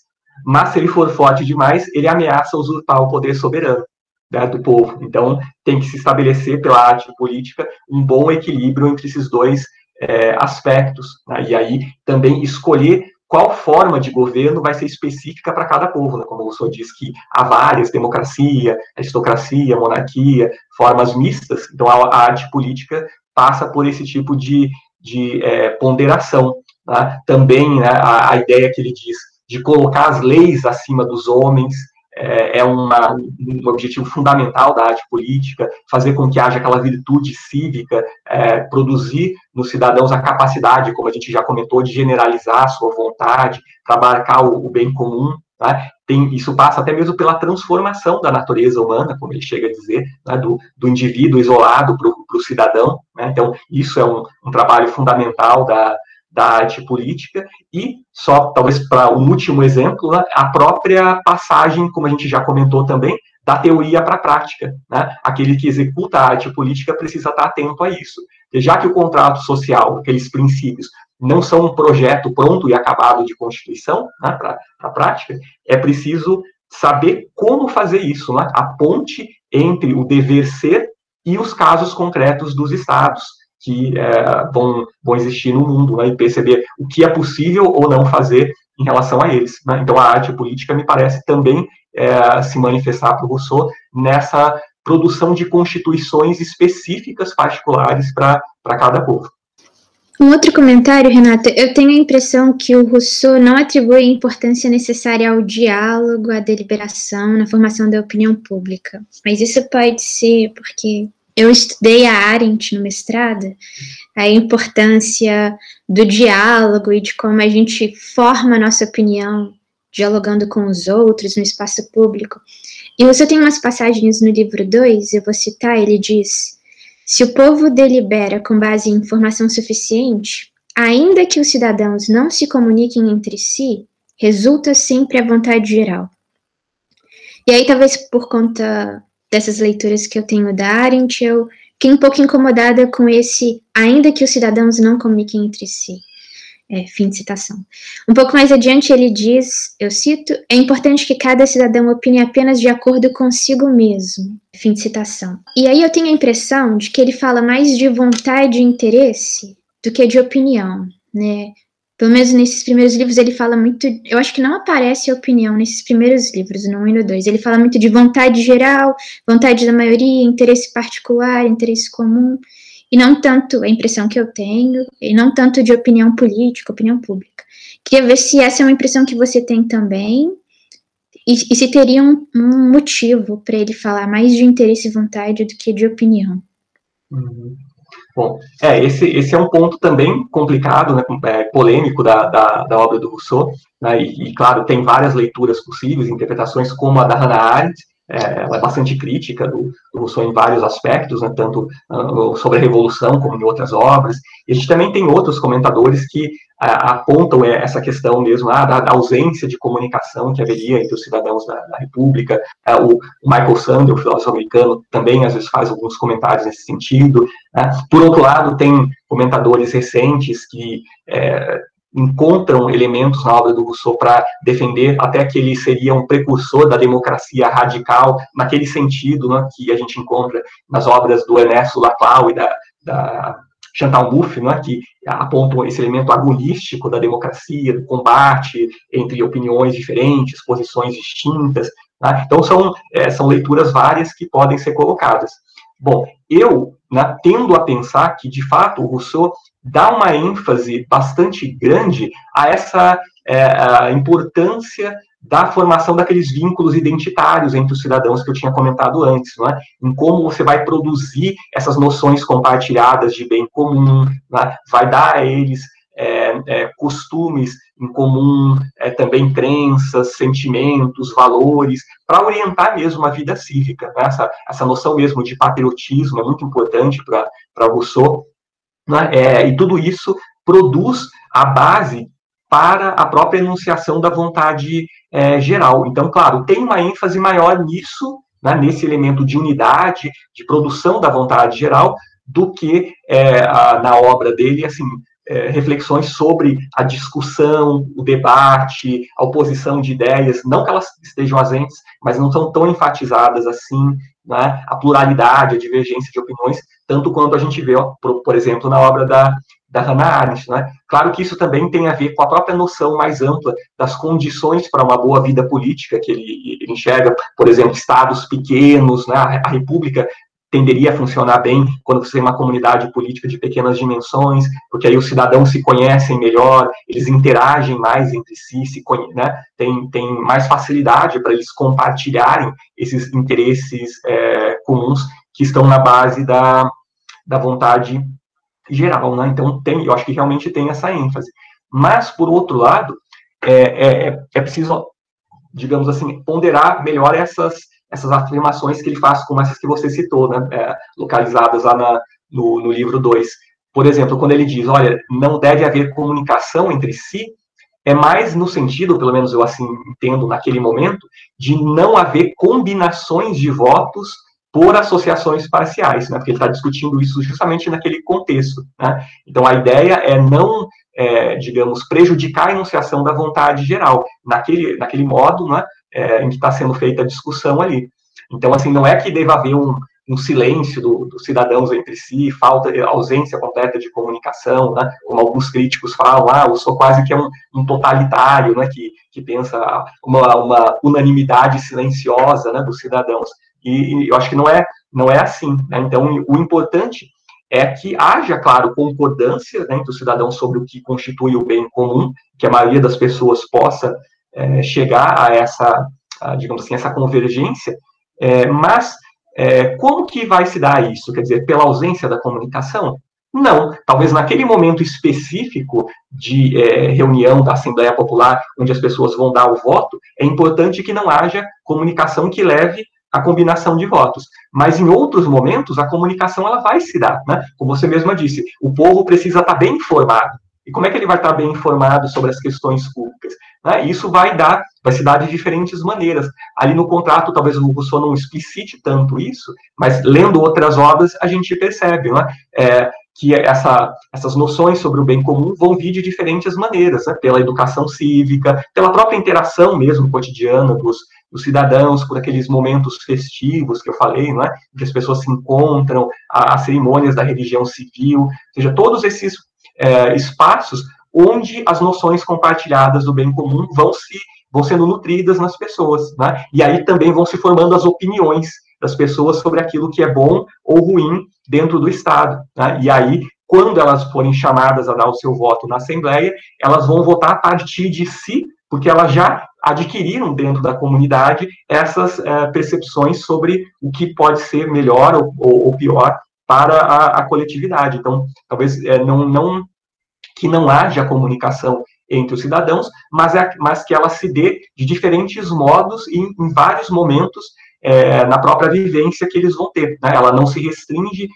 mas se ele for forte demais, ele ameaça usurpar o poder soberano né, do povo. Então, tem que se estabelecer pela arte política um bom equilíbrio entre esses dois é, aspectos, né? e aí também escolher qual forma de governo vai ser específica para cada povo, né? como o senhor diz que há várias, democracia, aristocracia, monarquia, formas mistas, então a, arte política passa por esse tipo de, de é, ponderação. Né? Também né, a, a ideia que ele diz de colocar as leis acima dos homens, é, é uma, um objetivo fundamental da arte política, fazer com que haja aquela virtude cívica, é, produzir nos cidadãos a capacidade, como a gente já comentou, de generalizar a sua vontade, para o, o bem comum. Tá? Tem, isso passa até mesmo pela transformação da natureza humana, como ele chega a dizer, né, do, do, indivíduo isolado para o cidadão. Né? Então, isso é um, um trabalho fundamental da, da arte política, e só talvez para um último exemplo, né, a própria passagem, como a gente já comentou também, da teoria para a prática. Né? Aquele que executa a arte política precisa estar atento a isso. Já que o contrato social, aqueles princípios, não são um projeto pronto e acabado de Constituição né, para a prática, é preciso saber como fazer isso, né? a ponte entre o dever ser e os casos concretos dos estados que é, vão, vão existir no mundo, né, e perceber o que é possível ou não fazer em relação a eles. Né? Então, a arte política me parece também é, se manifestar para o Rousseau nessa produção de constituições específicas particulares para cada povo.
Um outro comentário, Renata. Eu tenho a impressão que o Rousseau não atribui a importância necessária ao diálogo, à deliberação, na formação da opinião pública. Mas isso pode ser porque eu estudei a Arendt no mestrado, a importância do diálogo e de como a gente forma a nossa opinião dialogando com os outros no espaço público. E você tem umas passagens no livro 2, eu vou citar, ele diz: Se o povo delibera com base em informação suficiente, ainda que os cidadãos não se comuniquem entre si, resulta sempre a vontade geral. E aí, talvez por conta dessas leituras que eu tenho da Arendt, eu fiquei um pouco incomodada com esse, ainda que os cidadãos não comuniquem entre si. É, fim de citação. Um pouco mais adiante ele diz, eu cito, é importante que cada cidadão opine apenas de acordo consigo mesmo. Fim de citação. E aí eu tenho a impressão de que ele fala mais de vontade e interesse do que de opinião, né? Pelo menos nesses primeiros livros ele fala muito. Eu acho que não aparece a opinião nesses primeiros livros, no 1 e no 2. Ele fala muito de vontade geral, vontade da maioria, interesse particular, interesse comum, e não tanto a impressão que eu tenho, e não tanto de opinião política, opinião pública. Queria ver se essa é uma impressão que você tem também, e, e se teria um, um motivo para ele falar mais de interesse e vontade do que de opinião.
Uhum. Bom, é, esse, esse é um ponto também complicado, né, é, polêmico da, da, da, obra do Rousseau, né, e, e, claro, tem várias leituras possíveis, interpretações como a da Hannah Arendt, é, ela é bastante crítica do, do Rousseau em vários aspectos, né, tanto uh, sobre a Revolução como em outras obras. E a gente também tem outros comentadores que apontam essa questão mesmo ah, da, da, ausência de comunicação que haveria entre os cidadãos da, da República. O, o, Michael Sandel, o filósofo americano, também às vezes faz alguns comentários nesse sentido. Né. Por outro lado, tem comentadores recentes que é, encontram elementos na obra do Rousseau para defender até que ele seria um precursor da democracia radical, naquele sentido né, que a gente encontra nas obras do Ernesto Laclau e da, da Chantal Mouffe, né, que apontam esse elemento agonístico da democracia, do combate entre opiniões diferentes, posições distintas. Né? Então, são, é, são leituras várias que podem ser colocadas. Bom, eu né, tendo a pensar que, de fato, o Rousseau dá uma ênfase bastante grande a essa é, a importância da formação daqueles vínculos identitários entre os cidadãos que eu tinha comentado antes, não é? em como você vai produzir essas noções compartilhadas de bem comum, é? vai dar a eles é, é, costumes em comum, é, também crenças, sentimentos, valores, para orientar mesmo a vida cívica. Né? Essa, essa noção mesmo de patriotismo é muito importante para Rousseau, né? É, e tudo isso produz a base para a própria enunciação da vontade é, geral. Então, claro, tem uma ênfase maior nisso, né, nesse elemento de unidade, de produção da vontade geral, do que é, a, na obra dele, assim, é, reflexões sobre a discussão, o debate, a oposição de ideias, não que elas estejam ausentes, mas não são tão enfatizadas assim, né, a pluralidade, a divergência de opiniões, tanto quanto a gente vê, por, por exemplo, na obra da, da Hannah Arendt. Né? Claro que isso também tem a ver com a própria noção mais ampla das condições para uma boa vida política, que ele, ele enxerga, por exemplo, estados pequenos, né? a, república tenderia a funcionar bem quando você tem uma comunidade política de pequenas dimensões, porque aí os cidadãos se conhecem melhor, eles interagem mais entre si, se né, tem, tem mais facilidade para eles compartilharem esses interesses é, comuns que estão na base da, da vontade geral, né? Então tem, eu acho que realmente tem essa ênfase. Mas por outro lado, é, é, é preciso digamos assim, ponderar melhor essas, essas afirmações que ele faz, como essas que você citou, né, é, localizadas lá na, no, no livro 2. Por exemplo, quando ele diz, olha, não deve haver comunicação entre si, é mais no sentido, pelo menos eu assim entendo naquele momento, de não haver combinações de votos por associações parciais, né? porque ele está discutindo isso justamente naquele contexto. Né? Então, a ideia é não, é, digamos, prejudicar a enunciação da vontade geral, naquele, naquele modo né, é, em que está sendo feita a discussão ali. Então, assim, não é que deva haver um, um silêncio do, dos cidadãos entre si, falta, ausência completa de comunicação, né? como alguns críticos falam, ah, eu sou quase que um, um totalitário, né? que, que pensa uma, uma unanimidade silenciosa né? dos cidadãos. E, e, eu acho que não é, não é assim. Né? Então, o importante é que haja, claro, concordância né, entre os cidadãos sobre o que constitui o bem comum, que a maioria das pessoas possa é, chegar a essa, a, digamos assim, essa convergência, é, mas é, como que vai se dar isso? Quer dizer, pela ausência da comunicação? Não. Talvez naquele momento específico de é, reunião da Assembleia Popular, onde as pessoas vão dar o voto, é importante que não haja comunicação que leve à combinação de votos. Mas em outros momentos, a comunicação ela vai se dar. Né? Como você mesma disse, o povo precisa estar bem informado. E como é que ele vai estar bem informado sobre as questões públicas? Né? Isso vai dar, vai se dar de diferentes maneiras. Ali no contrato, talvez o Rousseau não explicite tanto isso, mas lendo outras obras, a gente percebe né? é, que essa, essas noções sobre o bem comum vão vir de diferentes maneiras, né? pela educação cívica, pela própria interação mesmo cotidiana dos, dos cidadãos, por aqueles momentos festivos que eu falei, não é? que as pessoas se encontram, as cerimônias da religião civil, ou seja, todos esses é, espaços onde as noções compartilhadas do bem comum vão se vão sendo nutridas nas pessoas, né? E aí também vão se formando as opiniões das pessoas sobre aquilo que é bom ou ruim dentro do Estado, né? E aí quando elas forem chamadas a dar o seu voto na Assembleia, elas vão votar a partir de si, porque elas já adquiriram dentro da comunidade essas é, percepções sobre o que pode ser melhor ou, ou, ou pior para a, a coletividade. Então, talvez é, não, não que não haja comunicação entre os cidadãos, mas, é, mas que ela se dê de diferentes modos e em, em vários momentos é, na própria vivência que eles vão ter. Né? Ela não se restringe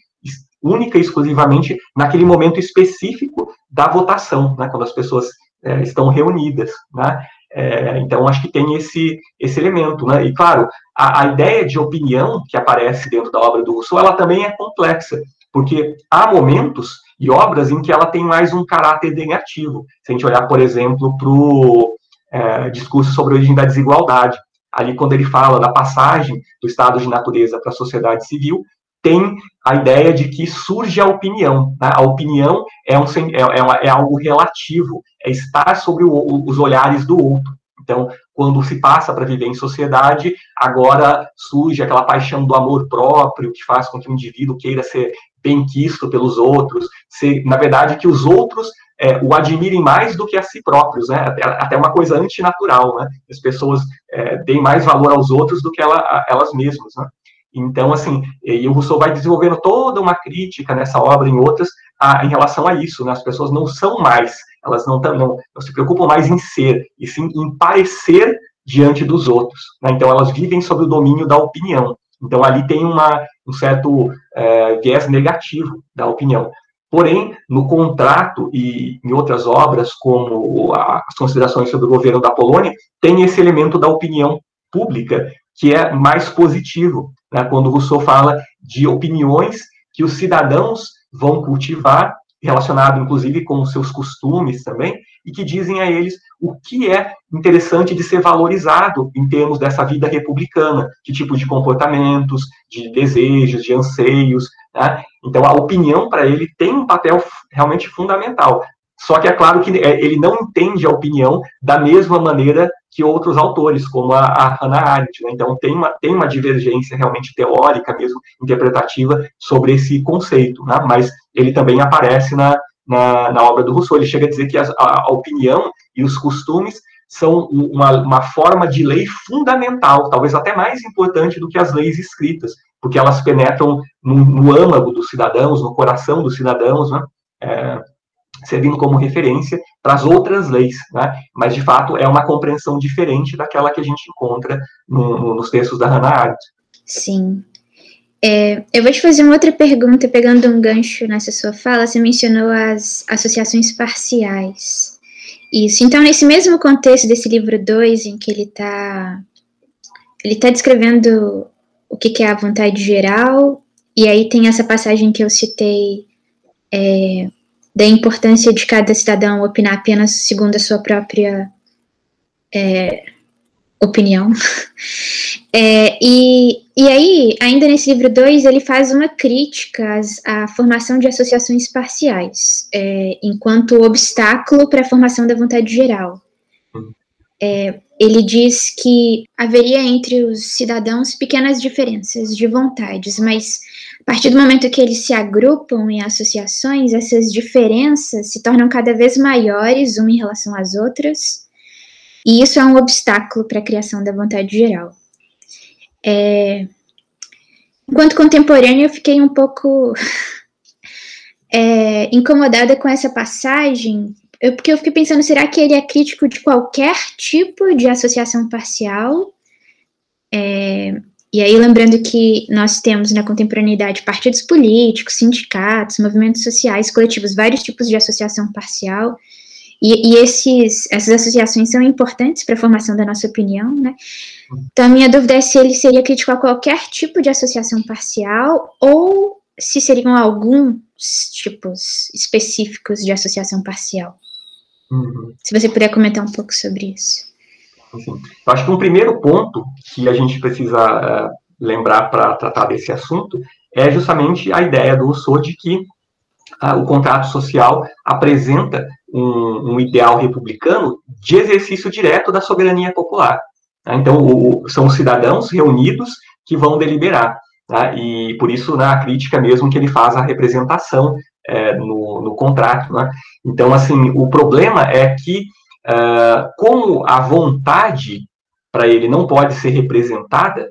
única e exclusivamente naquele momento específico da votação, né? quando as pessoas é, estão reunidas. Né? É, então, acho que tem esse, esse elemento. Né? E, claro, a, a, ideia de opinião que aparece dentro da obra do Rousseau, ela também é complexa, porque há momentos e obras em que ela tem mais um caráter negativo. Se a gente olhar, por exemplo, para o é, discurso sobre a origem da desigualdade, ali quando ele fala da passagem do estado de natureza para a sociedade civil, tem a ideia de que surge a opinião. Né? A opinião é, um, é, é, é algo relativo, é estar sobre o, os olhares do outro. Então, quando se passa para viver em sociedade, agora surge aquela paixão do amor próprio, que faz com que o indivíduo queira ser bem quisto pelos outros, ser, na verdade, que os outros é, o admirem mais do que a si próprios, né? Até, até uma coisa antinatural, né? As pessoas é, deem mais valor aos outros do que ela, elas mesmas, né? Então, assim, e o Rousseau vai desenvolvendo toda uma crítica nessa obra e em outras a, em relação a isso, né? As pessoas não são mais, elas não, não, não se preocupam mais em ser, e sim em parecer diante dos outros. Né? Então, elas vivem sob o domínio da opinião. Então, ali tem uma, um certo é, viés negativo da opinião. Porém, no contrato e em outras obras, como as considerações sobre o governo da Polônia, tem esse elemento da opinião pública que é mais positivo, né, quando Rousseau fala de opiniões que os cidadãos vão cultivar, relacionado inclusive com os seus costumes também, e que dizem a eles o que é interessante de ser valorizado em termos dessa vida republicana, que tipo de comportamentos, de desejos, de anseios. Né? Então, a opinião para ele tem um papel realmente fundamental. Só que é claro que é, ele não entende a opinião da mesma maneira que outros autores, como a, a Hannah Arendt. Né? Então, tem uma, tem uma divergência realmente teórica, mesmo interpretativa, sobre esse conceito. Né? Mas ele também aparece na, na, na, obra do Rousseau. Ele chega a dizer que a, a, opinião e os costumes são uma, uma, forma de lei fundamental, talvez até mais importante do que as leis escritas, porque elas penetram no, no âmago dos cidadãos, no coração dos cidadãos, né? É, servindo como referência para as outras leis, né? Mas de fato é uma compreensão diferente daquela que a gente encontra no, no, nos textos da Hannah Arendt.
Sim. É, eu vou te fazer uma outra pergunta, pegando um gancho nessa sua fala. Você mencionou as associações parciais. Isso. Então, nesse mesmo contexto desse livro 2, em que ele está ele tá descrevendo o que, que, é a vontade geral, e aí tem essa passagem que eu citei é, da importância de cada cidadão opinar apenas segundo a sua própria é, opinião. É, e, e aí, ainda nesse livro 2, ele faz uma crítica à formação de associações parciais, é, enquanto obstáculo para a formação da vontade geral. É, ele diz que haveria entre os cidadãos pequenas diferenças de vontades, mas a partir do momento que eles se agrupam em associações, essas diferenças se tornam cada vez maiores uma em relação às outras, e isso é um obstáculo para a criação da vontade geral. É, enquanto contemporânea, eu fiquei um pouco é, incomodada com essa passagem, eu, porque eu fiquei pensando, será que ele é crítico de qualquer tipo de associação parcial? É, e aí, lembrando que nós temos na contemporaneidade partidos políticos, sindicatos, movimentos sociais, coletivos, vários tipos de associação parcial, e, e esses, essas associações são importantes para a formação da nossa opinião, né? Então, a minha dúvida é se ele seria crítico a qualquer tipo de associação parcial ou se seriam alguns tipos específicos de associação parcial. Uhum. Se você puder comentar um pouco sobre isso.
Eu acho que um primeiro ponto que a gente precisa uh, lembrar para tratar desse assunto é justamente a ideia do Rousseau de que uh, o contrato social apresenta um, um, ideal republicano de exercício direto da soberania popular. Tá? Então, o, são os cidadãos reunidos que vão deliberar. Tá? E por isso, na né, crítica mesmo que ele faz a representação é, no, no, contrato. Né? Então, assim, o problema é que, uh, como a vontade para ele não pode ser representada,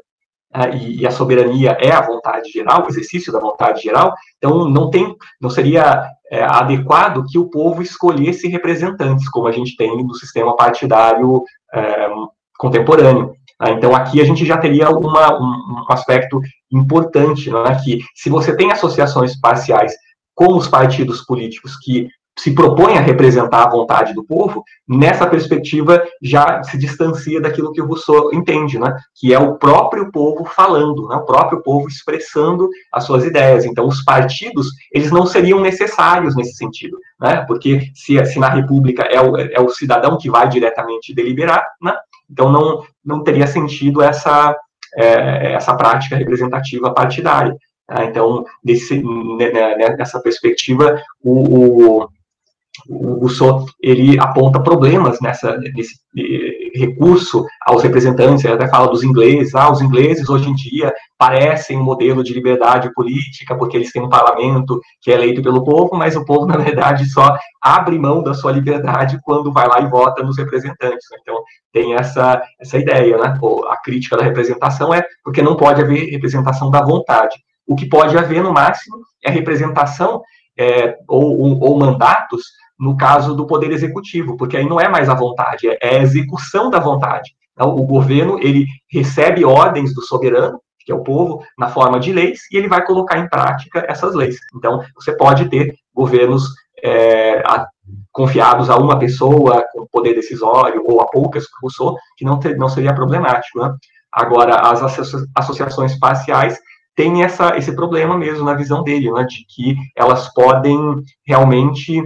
uh, e, e, a soberania é a vontade geral, o exercício da vontade geral, então não tem, não seria é, adequado que o povo escolhesse representantes, como a gente tem no sistema partidário é, contemporâneo. Né? Então, aqui a gente já teria uma, um, um, aspecto importante, né, que se você tem associações parciais com os partidos políticos que se propõe a representar a vontade do povo, nessa perspectiva já se distancia daquilo que o Rousseau entende, né? que é o próprio povo falando, né? o próprio povo expressando as suas ideias. Então, os partidos, eles não seriam necessários nesse sentido, né? porque se, se na República é o, é o cidadão que vai diretamente deliberar, né? então não, não teria sentido essa, é, essa prática representativa partidária. Então, nessa perspectiva, o, o o Rousseau ele aponta problemas nessa nesse eh, recurso aos representantes, ele até fala dos ingleses, ah, os ingleses hoje em dia parecem um modelo de liberdade política porque eles têm um parlamento que é eleito pelo povo, mas o povo na verdade só abre mão da sua liberdade quando vai lá e vota nos representantes. Então tem essa essa ideia, né? A crítica da representação é porque não pode haver representação da vontade. O que pode haver no máximo é representação é, ou, ou mandatos no caso do poder executivo, porque aí não é mais a vontade, é a execução da vontade. Então, o governo ele recebe ordens do soberano, que é o povo, na forma de leis, e ele vai colocar em prática essas leis. Então, você pode ter governos é, a, confiados a uma pessoa com poder decisório, ou a poucas, Rousseau, que não, não seria problemático. Né? Agora, as associações parciais têm essa, esse problema mesmo na visão dele, né, de que elas podem realmente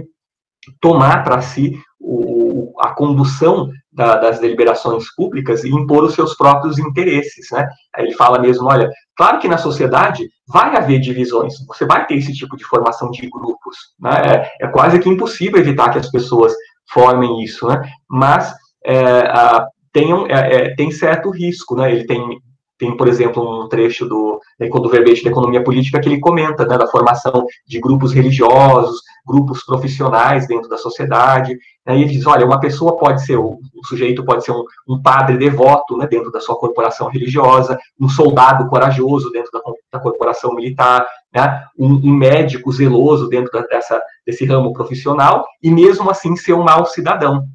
tomar para si o, a condução da, das deliberações públicas e impor os seus próprios interesses, né? Ele fala mesmo, olha, claro que na sociedade vai haver divisões, você vai ter esse tipo de formação de grupos, né? É, é quase que impossível evitar que as pessoas formem isso, né? Mas é, a, tem, um, é, é, tem certo risco, né? Ele tem tem, por exemplo, um trecho do, do verbete da economia política que ele comenta né, da formação de grupos religiosos, grupos profissionais dentro da sociedade. Né, e ele diz: olha, uma pessoa pode ser, o, o sujeito pode ser um, um padre devoto né, dentro da sua corporação religiosa, um soldado corajoso dentro da, da corporação militar, né, um, um, médico zeloso dentro da, dessa, desse ramo profissional e mesmo assim ser um mau cidadão.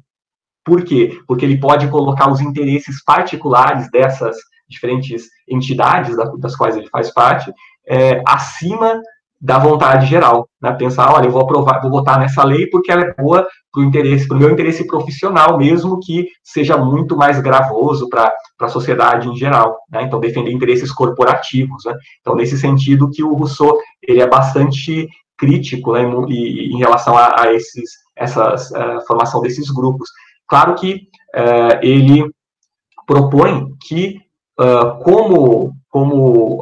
Por quê? Porque ele pode colocar os interesses particulares dessas diferentes entidades das quais ele faz parte é, acima da vontade geral, né? Pensar, olha, eu vou aprovar, vou votar nessa lei porque ela é boa para o interesse, para meu interesse profissional, mesmo que seja muito mais gravoso para a sociedade em geral, né? Então, defender interesses corporativos, né? Então, nesse sentido que o Rousseau, ele é bastante crítico, né, em, em relação a, a esses, essas uh, formação desses grupos. Claro que uh, ele propõe que, uh, como, como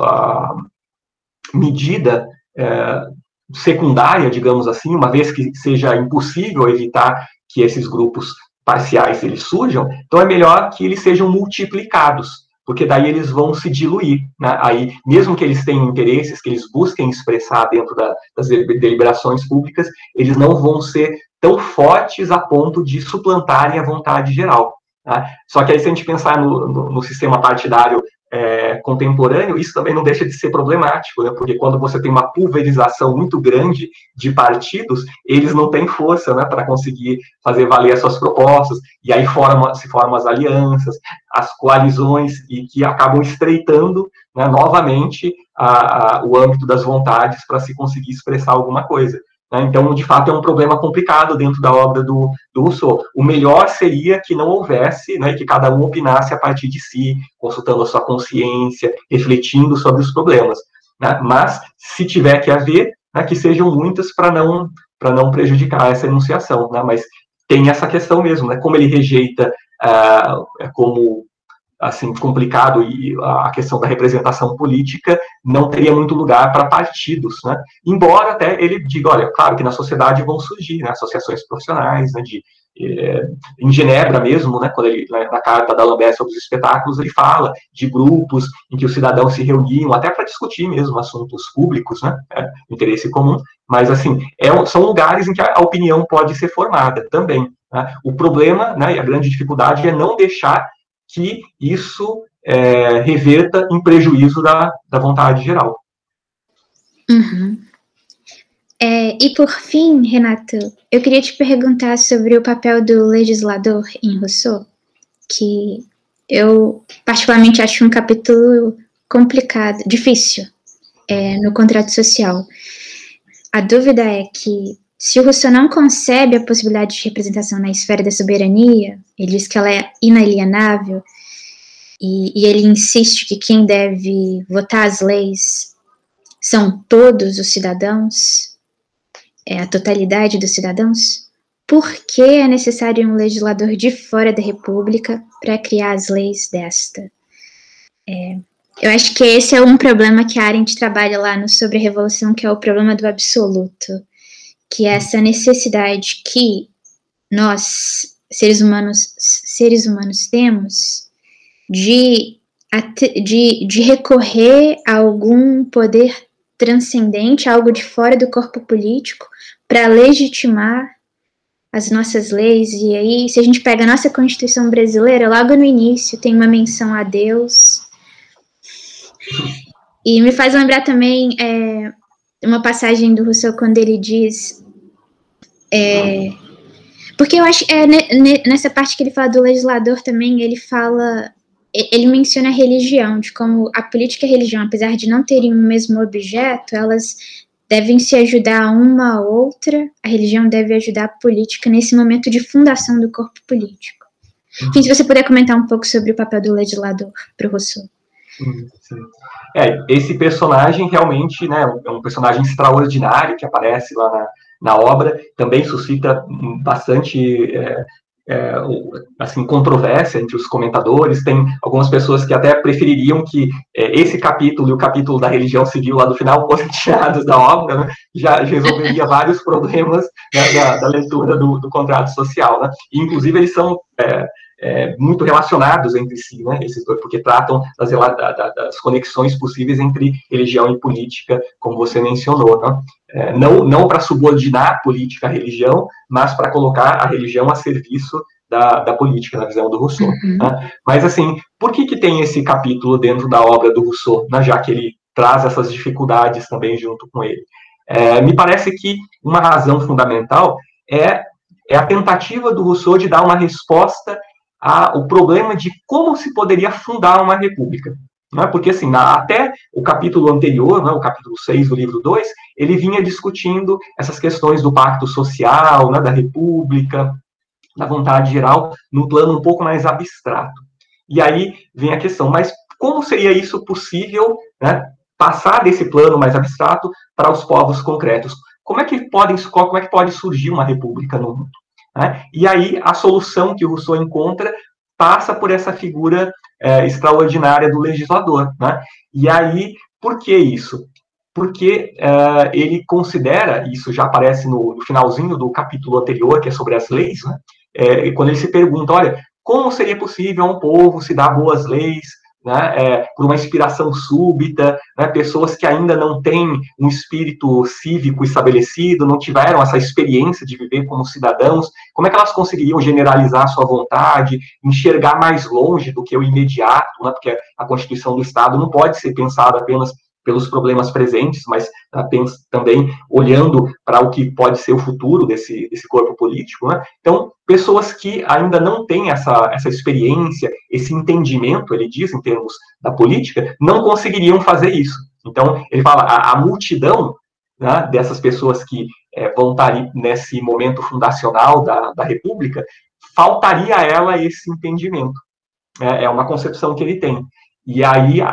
medida é, secundária, digamos assim, uma vez que seja impossível evitar que esses grupos parciais eles surjam, então é melhor que eles sejam multiplicados, porque daí eles vão se diluir, né? Aí, mesmo que eles tenham interesses, que eles busquem expressar dentro da, das deliberações públicas, eles não vão ser tão fortes a ponto de suplantarem a vontade geral. Tá? Só que aí, se a gente pensar no, no, no sistema partidário é, contemporâneo, isso também não deixa de ser problemático, né? porque quando você tem uma pulverização muito grande de partidos, eles não têm força né, para conseguir fazer valer as suas propostas, e aí forma, se formam as alianças, as coalizões, e que acabam estreitando né, novamente a, a, o âmbito das vontades para se conseguir expressar alguma coisa. Né? Então, de fato, é um problema complicado dentro da obra do, do Rousseau. O melhor seria que não houvesse, né, que cada um opinasse a partir de si, consultando a sua consciência, refletindo sobre os problemas. Né? Mas, se tiver que haver, né, que sejam muitas para não, não prejudicar essa enunciação. Né? Mas tem essa questão mesmo, né? como ele rejeita ah, como assim complicado e a questão da representação política não teria muito lugar para partidos, né? Embora até ele diga, olha, claro que na sociedade vão surgir né, associações profissionais, né, de é, em Genebra mesmo, né, quando ele na carta da Lambert sobre os espetáculos ele fala de grupos em que os cidadãos se reuniam até para discutir mesmo assuntos públicos, né, é, interesse comum. Mas assim é, são lugares em que a, a opinião pode ser formada também. Né? O problema, né, e a grande dificuldade é não deixar que isso é, reverta em prejuízo da, da vontade geral.
Uhum. É, e por fim, Renato, eu queria te perguntar sobre o papel do legislador em Rousseau, que eu particularmente acho um capítulo complicado, difícil é, no contrato social. A dúvida é que se o Rousseau não concebe a possibilidade de representação na esfera da soberania, ele diz que ela é inalienável, e, e ele insiste que quem deve votar as leis são todos os cidadãos, é a totalidade dos cidadãos. Por que é necessário um legislador de fora da República para criar as leis desta? É, eu acho que esse é um problema que a Arendt trabalha lá no Sobre a Revolução, que é o problema do absoluto que é essa necessidade que nós, seres humanos, seres humanos temos de, de, de recorrer a algum poder transcendente, algo de fora do corpo político, para legitimar as nossas leis. E aí, se a gente pega a nossa Constituição brasileira, logo no início tem uma menção a Deus. E me faz lembrar também é, uma passagem do Rousseau quando ele diz. É, porque eu acho é, nessa parte que ele fala do legislador também, ele fala. Ele menciona a religião, de como a política e a religião, apesar de não terem o mesmo objeto, elas devem se ajudar uma a outra, a religião deve ajudar a política nesse momento de fundação do corpo político. Enfim, se você puder comentar um pouco sobre o papel do legislador para o Rousseau.
Sim. É, esse personagem realmente né, é um personagem extraordinário que aparece lá na, na obra, também suscita bastante é, é, assim, controvérsia entre os comentadores. Tem algumas pessoas que até prefeririam que é, esse capítulo e o capítulo da religião civil lá do final fossem tirados da obra, né? já resolveria vários problemas né, da, da, leitura do, do, contrato social. Né? Inclusive, eles são é, é, muito relacionados entre si, né, esses dois, porque tratam das, das, conexões possíveis entre religião e política, como você mencionou, né? é, não, não para subordinar a política à religião, mas para colocar a religião a serviço da, da política, na visão do Rousseau. Uhum. Né? Mas, assim, por que, que tem esse capítulo dentro da obra do Rousseau, né, já que ele traz essas dificuldades também junto com ele? É, me parece que uma razão fundamental é, é a tentativa do Rousseau de dar uma resposta ao problema de como se poderia fundar uma república. Né? Porque, assim, na, até o capítulo anterior, né, o capítulo 6 do livro 2, ele vinha discutindo essas questões do pacto social, né, da república, da vontade geral, num plano um pouco mais abstrato. E aí vem a questão, mas como seria isso possível, né, passar desse plano mais abstrato para os povos concretos? Como é que podem, como é que pode surgir uma república no mundo? Né? E aí a solução que o Rousseau encontra passa por essa figura é, extraordinária do legislador. Né? E aí, por que isso? Porque é, ele considera, isso já aparece no, no, finalzinho do capítulo anterior, que é sobre as leis, né? é, quando ele se pergunta, olha, como seria possível a um povo se dar boas leis, né, é, por uma inspiração súbita, né, pessoas que ainda não têm um espírito cívico estabelecido, não tiveram essa experiência de viver como cidadãos, como é que elas conseguiriam generalizar a sua vontade, enxergar mais longe do que o imediato, né, porque a Constituição do Estado não pode ser pensada apenas pelos problemas presentes, mas também olhando para o que pode ser o futuro desse, desse corpo político. Né? Então, pessoas que ainda não têm essa, essa experiência, esse entendimento, ele diz, em termos da política, não conseguiriam fazer isso. Então, ele fala, a, a multidão né, dessas pessoas que é, vão estar nesse momento fundacional da, da República, faltaria a ela esse entendimento. É, é uma concepção que ele tem. E aí a,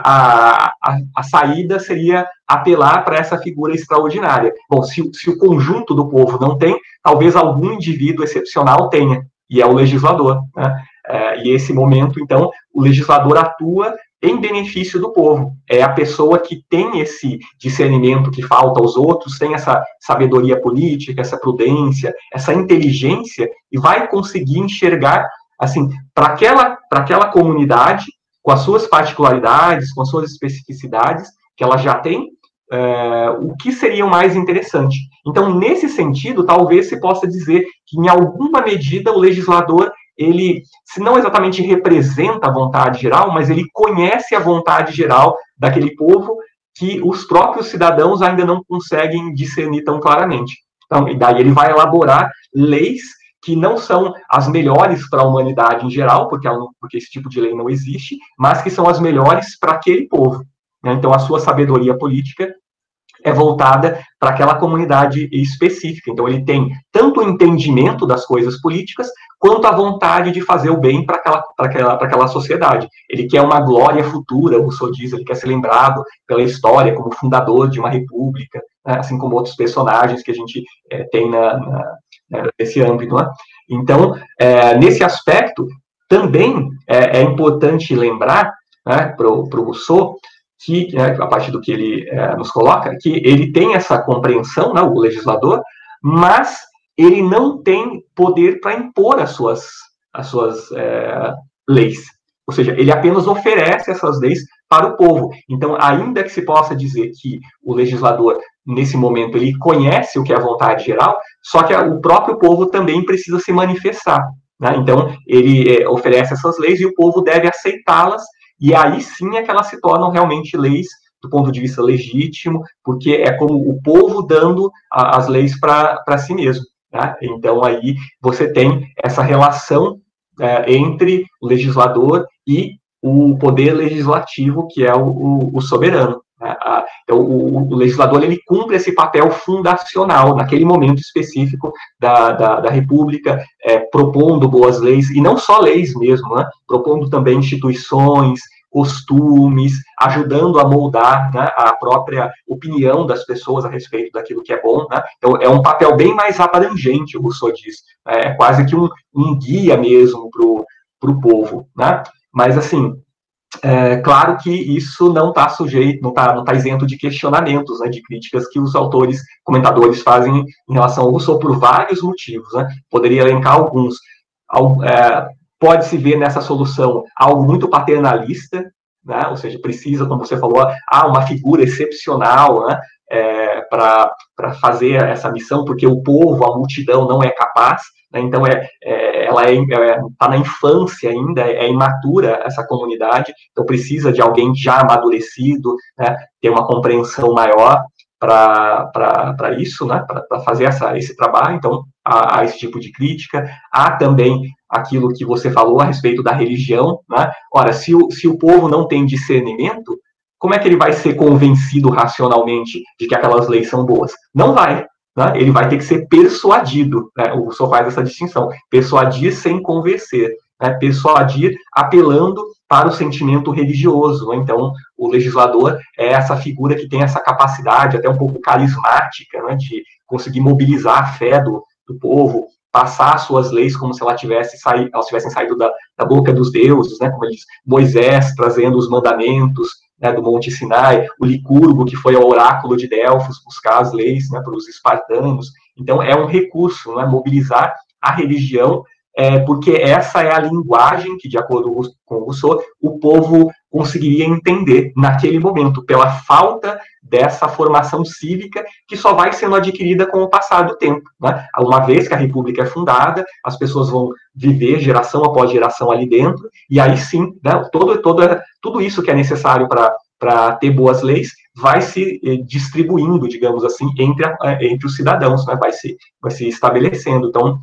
a, a saída seria apelar para essa figura extraordinária. Bom, se, se o conjunto do povo não tem, talvez algum indivíduo excepcional tenha, e é o legislador. Né? É, e esse momento, então, o legislador atua em benefício do povo. É a pessoa que tem esse discernimento que falta aos outros, tem essa sabedoria política, essa prudência, essa inteligência, e vai conseguir enxergar, assim, para aquela, aquela comunidade, com as suas particularidades, com as suas especificidades, que ela já tem, é, o que seria mais interessante. Então, nesse sentido, talvez se possa dizer que, em alguma medida, o legislador, ele, se não exatamente representa a vontade geral, mas ele conhece a vontade geral daquele povo que os próprios cidadãos ainda não conseguem discernir tão claramente. Então, e daí ele vai elaborar leis que não são as melhores para a humanidade em geral, porque, porque esse tipo de lei não existe, mas que são as melhores para aquele povo. Né? Então, a sua sabedoria política é voltada para aquela comunidade específica. Então, ele tem tanto o entendimento das coisas políticas, quanto a vontade de fazer o bem para aquela, aquela, aquela sociedade. Ele quer uma glória futura, o Rousseau diz, ele quer ser lembrado pela história como fundador de uma república, né? assim como outros personagens que a gente é, tem na, na nesse âmbito. Né? Então, é, nesse aspecto, também é, é importante lembrar né, para o Rousseau que, né, a partir do que ele é, nos coloca, que ele tem essa compreensão, né, o legislador, mas ele não tem poder para impor as suas, as suas é, leis. Ou seja, ele apenas oferece essas leis para o povo. Então, ainda que se possa dizer que o legislador, nesse momento, ele conhece o que é a vontade geral, só que o próprio povo também precisa se manifestar. Né? Então, ele é, oferece essas leis e o povo deve aceitá-las, e aí sim é que elas se tornam realmente leis do ponto de vista legítimo, porque é como o povo dando a, as leis para si mesmo. Né? Então, aí você tem essa relação é, entre o legislador e o poder legislativo, que é o, o, o soberano. Né? Então, o, o, legislador ele cumpre esse papel fundacional naquele momento específico da, da, da República, é, propondo boas leis, e não só leis mesmo, né? propondo também instituições, costumes, ajudando a moldar né, a própria opinião das pessoas a respeito daquilo que é bom. Né? Então, é um papel bem mais abrangente, o Rousseau diz. Né? É quase que um, um guia mesmo para o povo. Né? Mas, assim, é claro que isso não está sujeito, não está tá isento de questionamentos, né, de críticas que os autores, comentadores fazem em relação ao Rousseau por vários motivos. Né? Poderia elencar alguns. É, Pode-se ver nessa solução algo muito paternalista, né? ou seja, precisa, como você falou, ah, uma figura excepcional né? É, para fazer essa missão, porque o povo, a multidão não é capaz. Né? Então, é, é ela está é, é, tá na infância ainda, é imatura essa comunidade, então precisa de alguém já amadurecido, né? ter uma compreensão maior para isso, né, para fazer essa, esse trabalho, então há, há, esse tipo de crítica, há também aquilo que você falou a respeito da religião, né, ora, se o, se o povo não tem discernimento, como é que ele vai ser convencido racionalmente de que aquelas leis são boas? Não vai, né, ele vai ter que ser persuadido, né, o senhor faz essa distinção, persuadir sem convencer, né, persuadir apelando para o sentimento religioso. Né? Então, o legislador é essa figura que tem essa capacidade, até um pouco carismática, né, de conseguir mobilizar a fé do, do povo, passar suas leis como se ela tivesse elas tivessem saído da, da boca dos deuses, né, como ele diz, Moisés trazendo os mandamentos né, do Monte Sinai, o Licurgo, que foi ao oráculo de Delfos buscar as leis né, para os espartanos. Então, é um recurso, né, mobilizar a religião é, porque essa é a linguagem que, de acordo com Rousseau, o povo conseguiria entender naquele momento, pela falta dessa formação cívica que só vai sendo adquirida com o passar do tempo. Né? Uma vez que a República é fundada, as pessoas vão viver geração após geração ali dentro, e aí sim, né, todo, todo, tudo isso que é necessário para ter boas leis vai se eh, distribuindo, digamos assim, entre, eh, entre os cidadãos, né? vai, se, vai se estabelecendo. Então,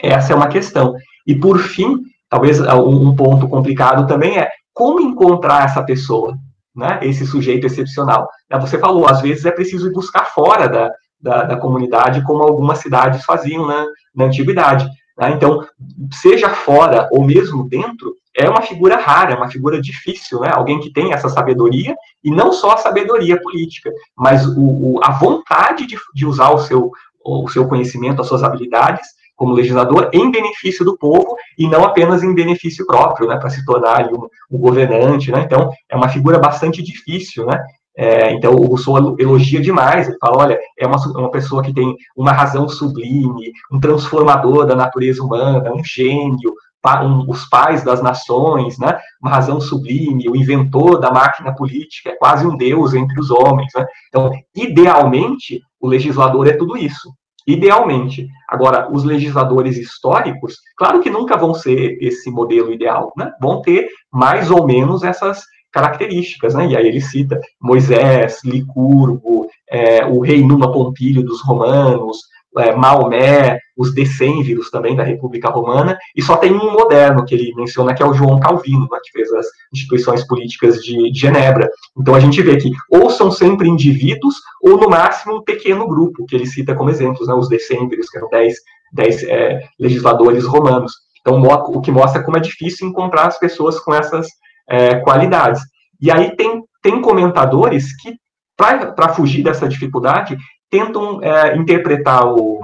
essa é uma questão. E, por fim, talvez ah, um ponto complicado também é como encontrar essa pessoa, né, esse sujeito excepcional. Né, você falou, às vezes é preciso ir buscar fora da, da, da comunidade, como algumas cidades faziam na, na antiguidade. Né? Então, seja fora ou mesmo dentro, é uma figura rara, é uma figura difícil, né? Alguém que tem essa sabedoria, e não só a sabedoria política, mas o, o, a vontade de, de usar o seu, o seu conhecimento, as suas habilidades, como legislador em benefício do povo e não apenas em benefício próprio, né, para se tornar um, um, governante, né, então é uma figura bastante difícil, né, é, então o Rousseau elogia demais, ele fala, olha, é uma, uma pessoa que tem uma razão sublime, um transformador da natureza humana, um gênio, um, os pais das nações, né, uma razão sublime, o inventor da máquina política, é quase um deus entre os homens, né, então, idealmente, o legislador é tudo isso, idealmente. Agora, os legisladores históricos, claro que nunca vão ser esse modelo ideal, né? Vão ter mais ou menos essas características, né? E aí ele cita Moisés, Licurgo, é, o rei Numa Pompílio dos romanos, é, Maomé, os decênviros também da República Romana, e só tem um moderno que ele menciona, que é o João Calvino, né, que fez as instituições políticas de, de, Genebra. Então a gente vê que ou são sempre indivíduos, ou no máximo um pequeno grupo, que ele cita como exemplos, né, os decênviros, que eram dez, dez é, legisladores romanos. Então o que mostra como é difícil encontrar as pessoas com essas é, qualidades. E aí tem, tem comentadores que, para fugir dessa dificuldade, tentam é, interpretar o,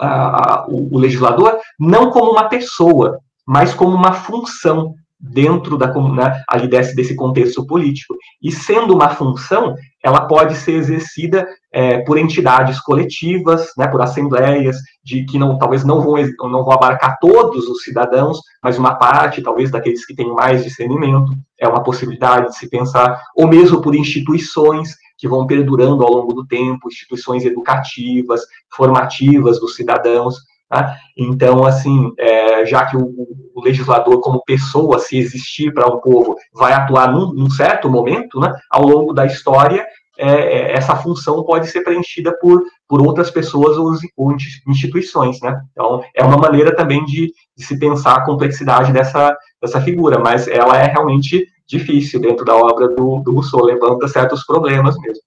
a, a, o, legislador não como uma pessoa, mas como uma função dentro da né, ali desse, desse contexto político. E sendo uma função, ela pode ser exercida é, por entidades coletivas, né, por assembleias, de que não, talvez não vão, não vão abarcar todos os cidadãos, mas uma parte, talvez, daqueles que têm mais discernimento, é uma possibilidade de se pensar, ou mesmo por instituições que vão perdurando ao longo do tempo, instituições educativas, formativas dos cidadãos. Tá? Então, assim, é, já que o, o, legislador, como pessoa, se existir para um povo, vai atuar num, num certo momento, né, ao longo da história, é, é, essa função pode ser preenchida por, por outras pessoas ou, ou, instituições, né? Então, é uma maneira também de, de se pensar a complexidade dessa, dessa figura, mas ela é realmente difícil dentro da obra do, do Rousseau, levanta certos problemas mesmo.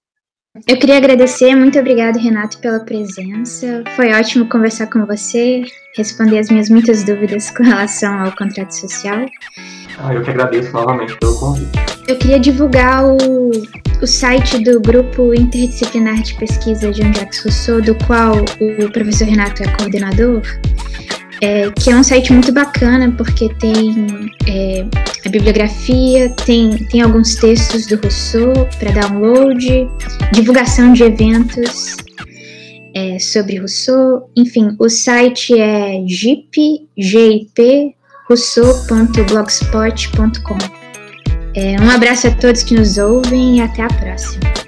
Eu queria agradecer, muito obrigado, Renato, pela presença. Foi ótimo conversar com você, responder as minhas muitas dúvidas com relação ao contrato social.
Ah, eu que agradeço novamente pelo convite.
Eu queria divulgar o, o site do Grupo Interdisciplinar de Pesquisa de Jacques Rousseau, do qual o professor Renato é coordenador é, que é um site muito bacana porque tem é, a bibliografia, tem, tem alguns textos do Rousseau para download, divulgação de eventos é, sobre Rousseau. Enfim, o site é jiprousseau.blogspot.com. É, um abraço a todos que nos ouvem e até a próxima.